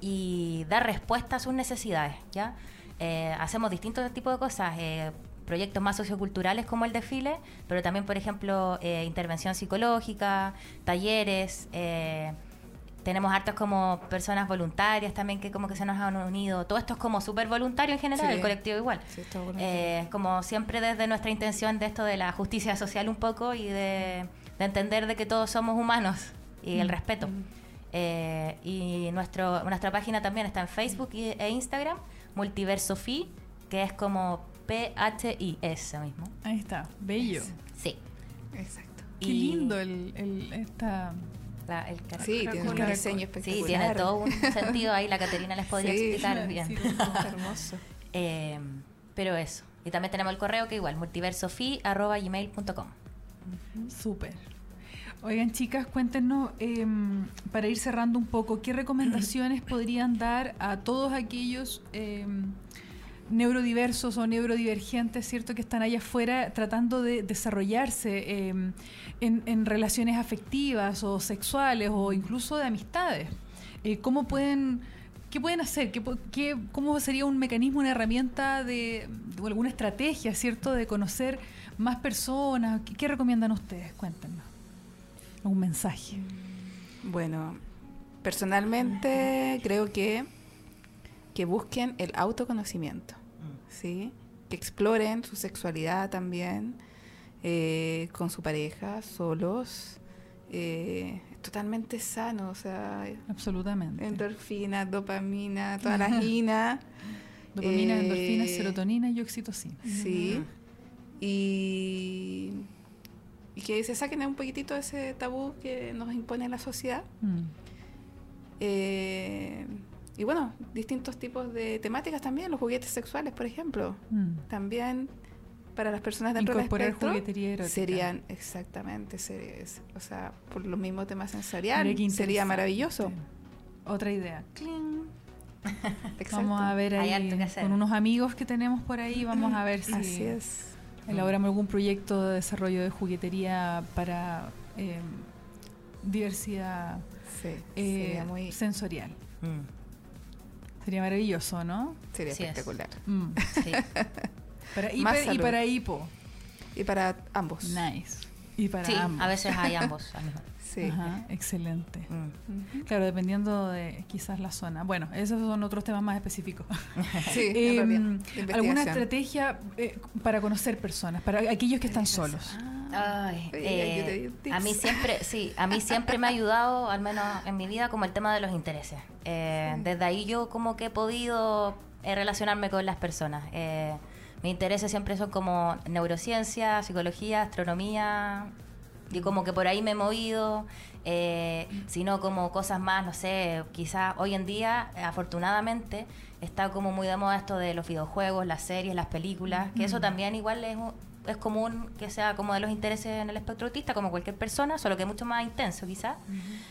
Speaker 6: y dar respuesta a sus necesidades, ¿ya? Eh, hacemos distintos tipos de cosas, eh, proyectos más socioculturales como el desfile, pero también, por ejemplo, eh, intervención psicológica, talleres, eh, tenemos hartas como personas voluntarias también que como que se nos han unido. Todo esto es como súper voluntario en general,
Speaker 5: Sí.
Speaker 6: el colectivo igual.
Speaker 5: Sí, todo voluntario.
Speaker 6: Eh, como siempre desde nuestra intención de esto de la justicia social un poco y de, de entender de que todos somos humanos y el respeto. Eh, y nuestro, nuestra página también está en Facebook e Instagram, Multiverso Fi, que es como P-H-I-S mismo.
Speaker 2: ahí está. Bello.
Speaker 6: Sí.
Speaker 5: Exacto.
Speaker 2: Qué
Speaker 6: Y
Speaker 2: lindo el, el- esta.
Speaker 6: la- el
Speaker 5: Sí, tiene un
Speaker 2: Caracol.
Speaker 5: diseño espectacular.
Speaker 6: Sí, tiene todo un sentido ahí. La Caterina les podría
Speaker 5: Sí.
Speaker 6: explicar bien.
Speaker 2: Sí,
Speaker 5: hermoso. <laughs>
Speaker 6: Eh, pero eso. Y también tenemos el correo que igual, multiversofi.gmail.com.
Speaker 2: Súper. Oigan, chicas, cuéntenos, em, para ir cerrando un poco, ¿qué recomendaciones podrían dar a todos aquellos em, neurodiversos o neurodivergentes, ¿cierto?, que están allá afuera tratando de desarrollarse em, en, en relaciones afectivas o sexuales o incluso de amistades. Eh, ¿Cómo pueden, qué pueden hacer? ¿Qué, ¿Cómo sería un mecanismo, una herramienta de, o alguna estrategia, ¿cierto?, de conocer más personas. ¿Qué, qué recomiendan ustedes? Cuéntenos. Un mensaje.
Speaker 5: Bueno, personalmente creo que, que busquen el autoconocimiento, ¿sí? Que exploren su sexualidad también eh, con su pareja, solos. eh, totalmente sano, o sea,
Speaker 2: Absolutamente.
Speaker 5: endorfina, dopamina, toda la <laughs> gina.
Speaker 2: Dopamina,
Speaker 5: eh,
Speaker 2: endorfina, serotonina y oxitocina.
Speaker 5: Sí. Y, y que se saquen un poquitito de ese tabú que nos impone la sociedad.
Speaker 2: Mm.
Speaker 5: Eh, y bueno, distintos tipos de temáticas también, los juguetes sexuales, por ejemplo.
Speaker 2: Mm.
Speaker 5: También para las personas dentro
Speaker 2: Incorporar
Speaker 5: del espectro
Speaker 2: juguetería erótica.
Speaker 5: serían exactamente, sería- es- o sea, por los mismos temas
Speaker 2: Mira
Speaker 5: sensorial,
Speaker 2: qué
Speaker 5: sería maravilloso.
Speaker 2: Otra idea. Cling. Vamos a ver
Speaker 6: Hay
Speaker 2: ahí
Speaker 6: harto que hacer.
Speaker 2: con unos amigos que tenemos por ahí, vamos a ver <clears throat> si
Speaker 5: Así es.
Speaker 2: elaboramos algún proyecto de desarrollo de juguetería para eh, diversidad
Speaker 5: Sí,
Speaker 2: eh,
Speaker 5: muy
Speaker 2: sensorial.
Speaker 6: Mm,
Speaker 2: Sería maravilloso, ¿no?
Speaker 5: sería
Speaker 6: Sí es.
Speaker 5: espectacular.
Speaker 2: Mm.
Speaker 6: sí. <laughs>
Speaker 2: Para
Speaker 5: Más
Speaker 2: hiper y para hipo.
Speaker 5: Y para ambos.
Speaker 2: Nice. Y para
Speaker 6: Sí,
Speaker 2: ambos.
Speaker 6: a veces hay <laughs> ambos
Speaker 5: Sí.
Speaker 2: Ajá, excelente.
Speaker 6: Mm.
Speaker 2: Claro, dependiendo de quizás la zona. Bueno, esos son otros temas más específicos. <laughs>
Speaker 5: Sí, en
Speaker 2: Em, ¿Alguna estrategia eh, para conocer personas, para aquellos que están solos?
Speaker 6: Ay, eh, a mí siempre, sí, a mí siempre me ha ayudado, al menos en mi vida, como el tema de los intereses. Eh, Desde ahí yo como que he podido eh, relacionarme con las personas. Eh, mis intereses siempre son como neurociencia, psicología, astronomía, y como que por ahí me he movido, eh, sino como cosas más, no sé, quizás hoy en día, afortunadamente, está como muy de moda esto de los videojuegos, las series, las películas, que eso también igual es, un- es común que sea como de los intereses en el espectro autista, como cualquier persona, solo que mucho más intenso quizás,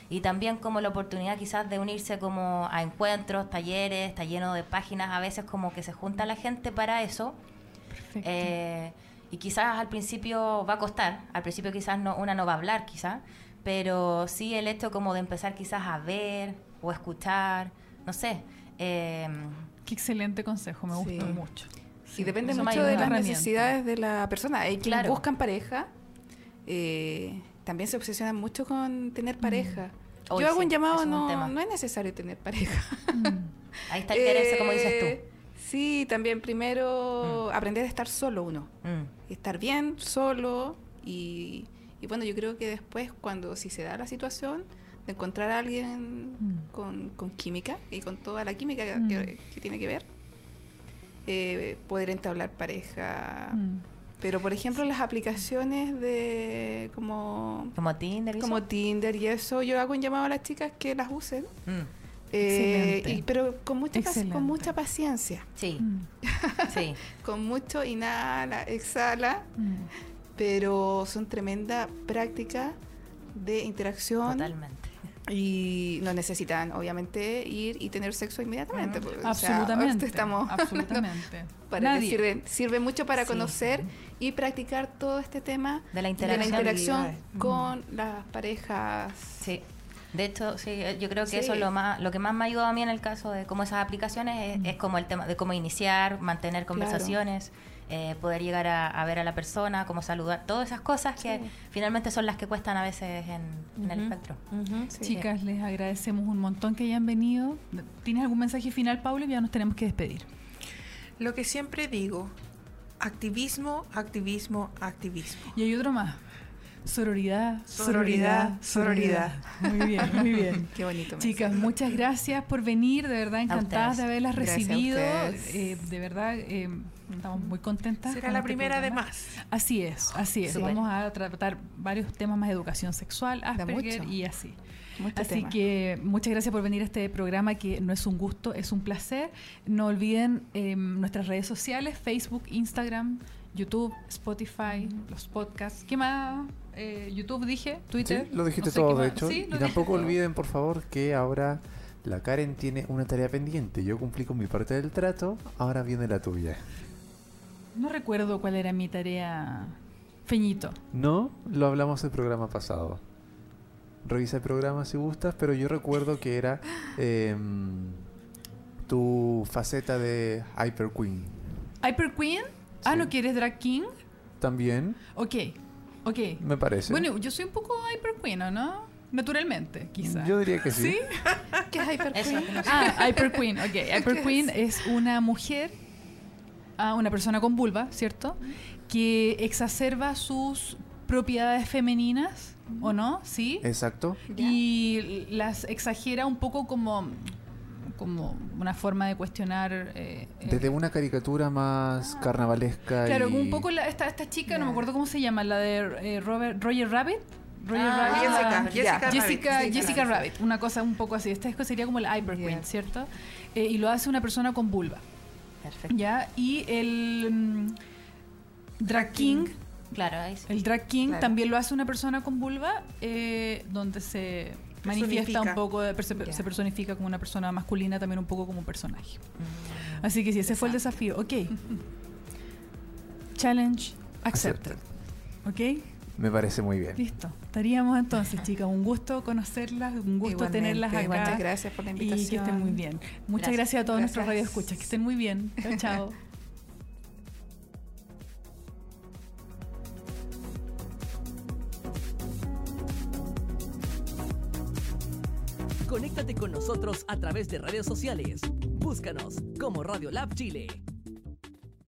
Speaker 6: y también como la oportunidad quizás de unirse como a encuentros, talleres, está lleno de páginas, a veces como que se junta la gente para eso,
Speaker 2: Perfecto.
Speaker 6: eh, y quizás al principio va a costar, al principio quizás no, una no va a hablar quizás, pero sí el hecho como de empezar quizás a ver o escuchar, no sé. eh,
Speaker 2: Qué excelente consejo, me
Speaker 5: Sí.
Speaker 2: gustó mucho.
Speaker 5: Y depende
Speaker 6: eso
Speaker 5: mucho de las necesidades de la persona. Hay quienes
Speaker 6: Claro.
Speaker 5: buscan pareja, eh, también se obsesionan mucho con tener pareja.
Speaker 6: Uy,
Speaker 5: Yo hago
Speaker 6: sí,
Speaker 5: un llamado,
Speaker 6: un
Speaker 5: no, no es necesario tener pareja.
Speaker 2: Mm.
Speaker 6: ahí está el <laughs> quererse, como dices
Speaker 5: Eh, Sí, también primero
Speaker 6: Mm.
Speaker 5: aprender a estar solo uno.
Speaker 6: tú. Mm,
Speaker 5: Estar bien, solo y, y bueno, yo creo que después cuando si se da la situación, de encontrar a alguien
Speaker 2: Mm.
Speaker 5: con, con química y con toda la química que,
Speaker 2: Mm.
Speaker 5: que- que tiene que ver. Eh, poder entablar pareja.
Speaker 2: Mm.
Speaker 5: Pero, por ejemplo, las aplicaciones de como,
Speaker 6: Como Tinder y
Speaker 5: como
Speaker 6: eso.
Speaker 5: Tinder y eso, yo hago un llamado a las chicas que las usen.
Speaker 6: Mm,
Speaker 5: Eh, y- pero con mucha, con mucha paciencia,
Speaker 6: Sí,
Speaker 2: Mm.
Speaker 6: sí. <laughs>
Speaker 5: con mucho inhala, exhala,
Speaker 2: Mm.
Speaker 5: pero son tremenda práctica de interacción
Speaker 6: Totalmente.
Speaker 5: Y no necesitan obviamente ir y tener sexo inmediatamente. pues, o sea,
Speaker 2: Absolutamente.
Speaker 5: estamos <laughs>
Speaker 2: Absolutamente.
Speaker 5: para que
Speaker 2: Nadie.
Speaker 5: sirve, sirve mucho para
Speaker 6: Sí.
Speaker 5: conocer y practicar todo este tema
Speaker 6: De la
Speaker 5: de la
Speaker 6: interacción.
Speaker 2: Mm.
Speaker 5: con las parejas.
Speaker 6: Sí. De hecho, sí, eh, yo creo que
Speaker 5: Sí.
Speaker 6: eso es lo más, lo que más me ha ayudado a mí en el caso de como esas aplicaciones es, es como el tema de cómo iniciar, mantener conversaciones, eh, poder llegar a, a ver a la persona, cómo saludar, todas esas cosas que
Speaker 5: Sí.
Speaker 6: finalmente son las que cuestan a veces en, en el espectro.
Speaker 5: Sí.
Speaker 2: Chicas, les agradecemos un montón que hayan venido. ¿Tienes algún mensaje final, Pablo? Ya nos tenemos que despedir.
Speaker 4: Lo que siempre digo, activismo, activismo, activismo.
Speaker 2: Y hay otro más. Sororidad,
Speaker 4: Sororidad,
Speaker 2: sororidad. Muy bien, muy bien. <laughs>
Speaker 5: Qué bonito.
Speaker 2: Chicas, muchas gracias por venir, de verdad encantadas de haberlas recibido. Eh, de verdad, eh, estamos muy contentas.
Speaker 4: Será
Speaker 2: con
Speaker 4: la
Speaker 2: este
Speaker 4: primera de
Speaker 2: programa.
Speaker 4: más.
Speaker 2: Así es, así es. Vamos a tratar varios temas más de educación sexual, Asperger y así.
Speaker 5: Mucho
Speaker 2: Así
Speaker 5: tema.
Speaker 2: que muchas gracias por venir a este programa que no es un gusto, es un placer. No olviden eh, nuestras redes sociales, Facebook, Instagram, YouTube, Spotify, los podcasts. ¿Qué más? Eh, YouTube dije, Twitter.
Speaker 3: Sí, lo dijiste
Speaker 2: no sé
Speaker 3: todo, de hecho.
Speaker 2: Sí,
Speaker 3: y tampoco
Speaker 2: todo.
Speaker 3: olviden, por favor, que ahora la Karen tiene una tarea pendiente. Yo cumplí con mi parte del trato, ahora viene la tuya.
Speaker 2: No recuerdo cuál era mi tarea. Feñito.
Speaker 3: No, lo hablamos el programa pasado. Revisa el programa si gustas, pero yo recuerdo que era em, tu faceta de Hyper Queen.
Speaker 2: Hyper Queen. Ah. ¿no quieres Drag King?
Speaker 3: También,
Speaker 2: Ok, ok.
Speaker 3: me parece.
Speaker 2: Bueno, yo soy un poco Hyper Queen, ¿o no? Naturalmente, quizá.
Speaker 3: Yo diría que sí.
Speaker 2: ¿Sí? <laughs>
Speaker 5: ¿Qué es Hyper Queen?
Speaker 6: que no sé.
Speaker 2: Ah, Hyper Queen, ok. <laughs> Hyper
Speaker 5: ¿Qué
Speaker 2: Queen es una mujer, ah, una persona con vulva, ¿cierto? Que exacerba sus propiedades femeninas, ¿o no? ¿Sí?
Speaker 3: Exacto.
Speaker 2: Y las exagera un poco como, como una forma de cuestionar... eh, eh,
Speaker 3: Desde una caricatura más carnavalesca
Speaker 2: Claro,
Speaker 3: y...
Speaker 2: un poco la- esta, esta chica, no me acuerdo cómo se llama, la de eh, Robert, Roger Rabbit. Roger
Speaker 6: Ah,
Speaker 2: Rabbit.
Speaker 4: Jessica,
Speaker 2: la-
Speaker 4: Jessica,
Speaker 5: ya.
Speaker 4: Rabbit.
Speaker 2: Jessica,
Speaker 5: Jessica
Speaker 2: Jessica
Speaker 5: Rabbit.
Speaker 2: Una cosa un poco así. Esta sería como la Hyper Queen. ¿cierto? Eh, y lo hace una persona con vulva,
Speaker 6: Perfecto.
Speaker 2: ¿ya? Y el mm, Drag King,
Speaker 6: Claro, ahí sí.
Speaker 2: el Drag King
Speaker 5: Claro.
Speaker 2: también lo hace una persona con vulva, eh, donde se manifiesta un poco, se personifica como una persona masculina, también un poco como un personaje.
Speaker 6: Mm.
Speaker 2: Así que sí, ese fue el desafío. Ok. Challenge
Speaker 3: Accepted.
Speaker 2: accepted. ¿Ok?
Speaker 3: Me parece muy bien.
Speaker 2: Listo. Estaríamos entonces, chicas. Un gusto conocerlas, un gusto
Speaker 5: Igualmente,
Speaker 2: tenerlas acá.
Speaker 5: Muchas gracias por la
Speaker 2: Y
Speaker 5: invitación.
Speaker 2: que estén muy bien. Muchas
Speaker 6: Gracias.
Speaker 2: gracias, a todos nuestros
Speaker 5: Gracias.
Speaker 2: radioescuchas. Que estén muy bien. Chao, chao.
Speaker 1: Conéctate con nosotros a través de redes sociales. Búscanos como Radio Lab Chile.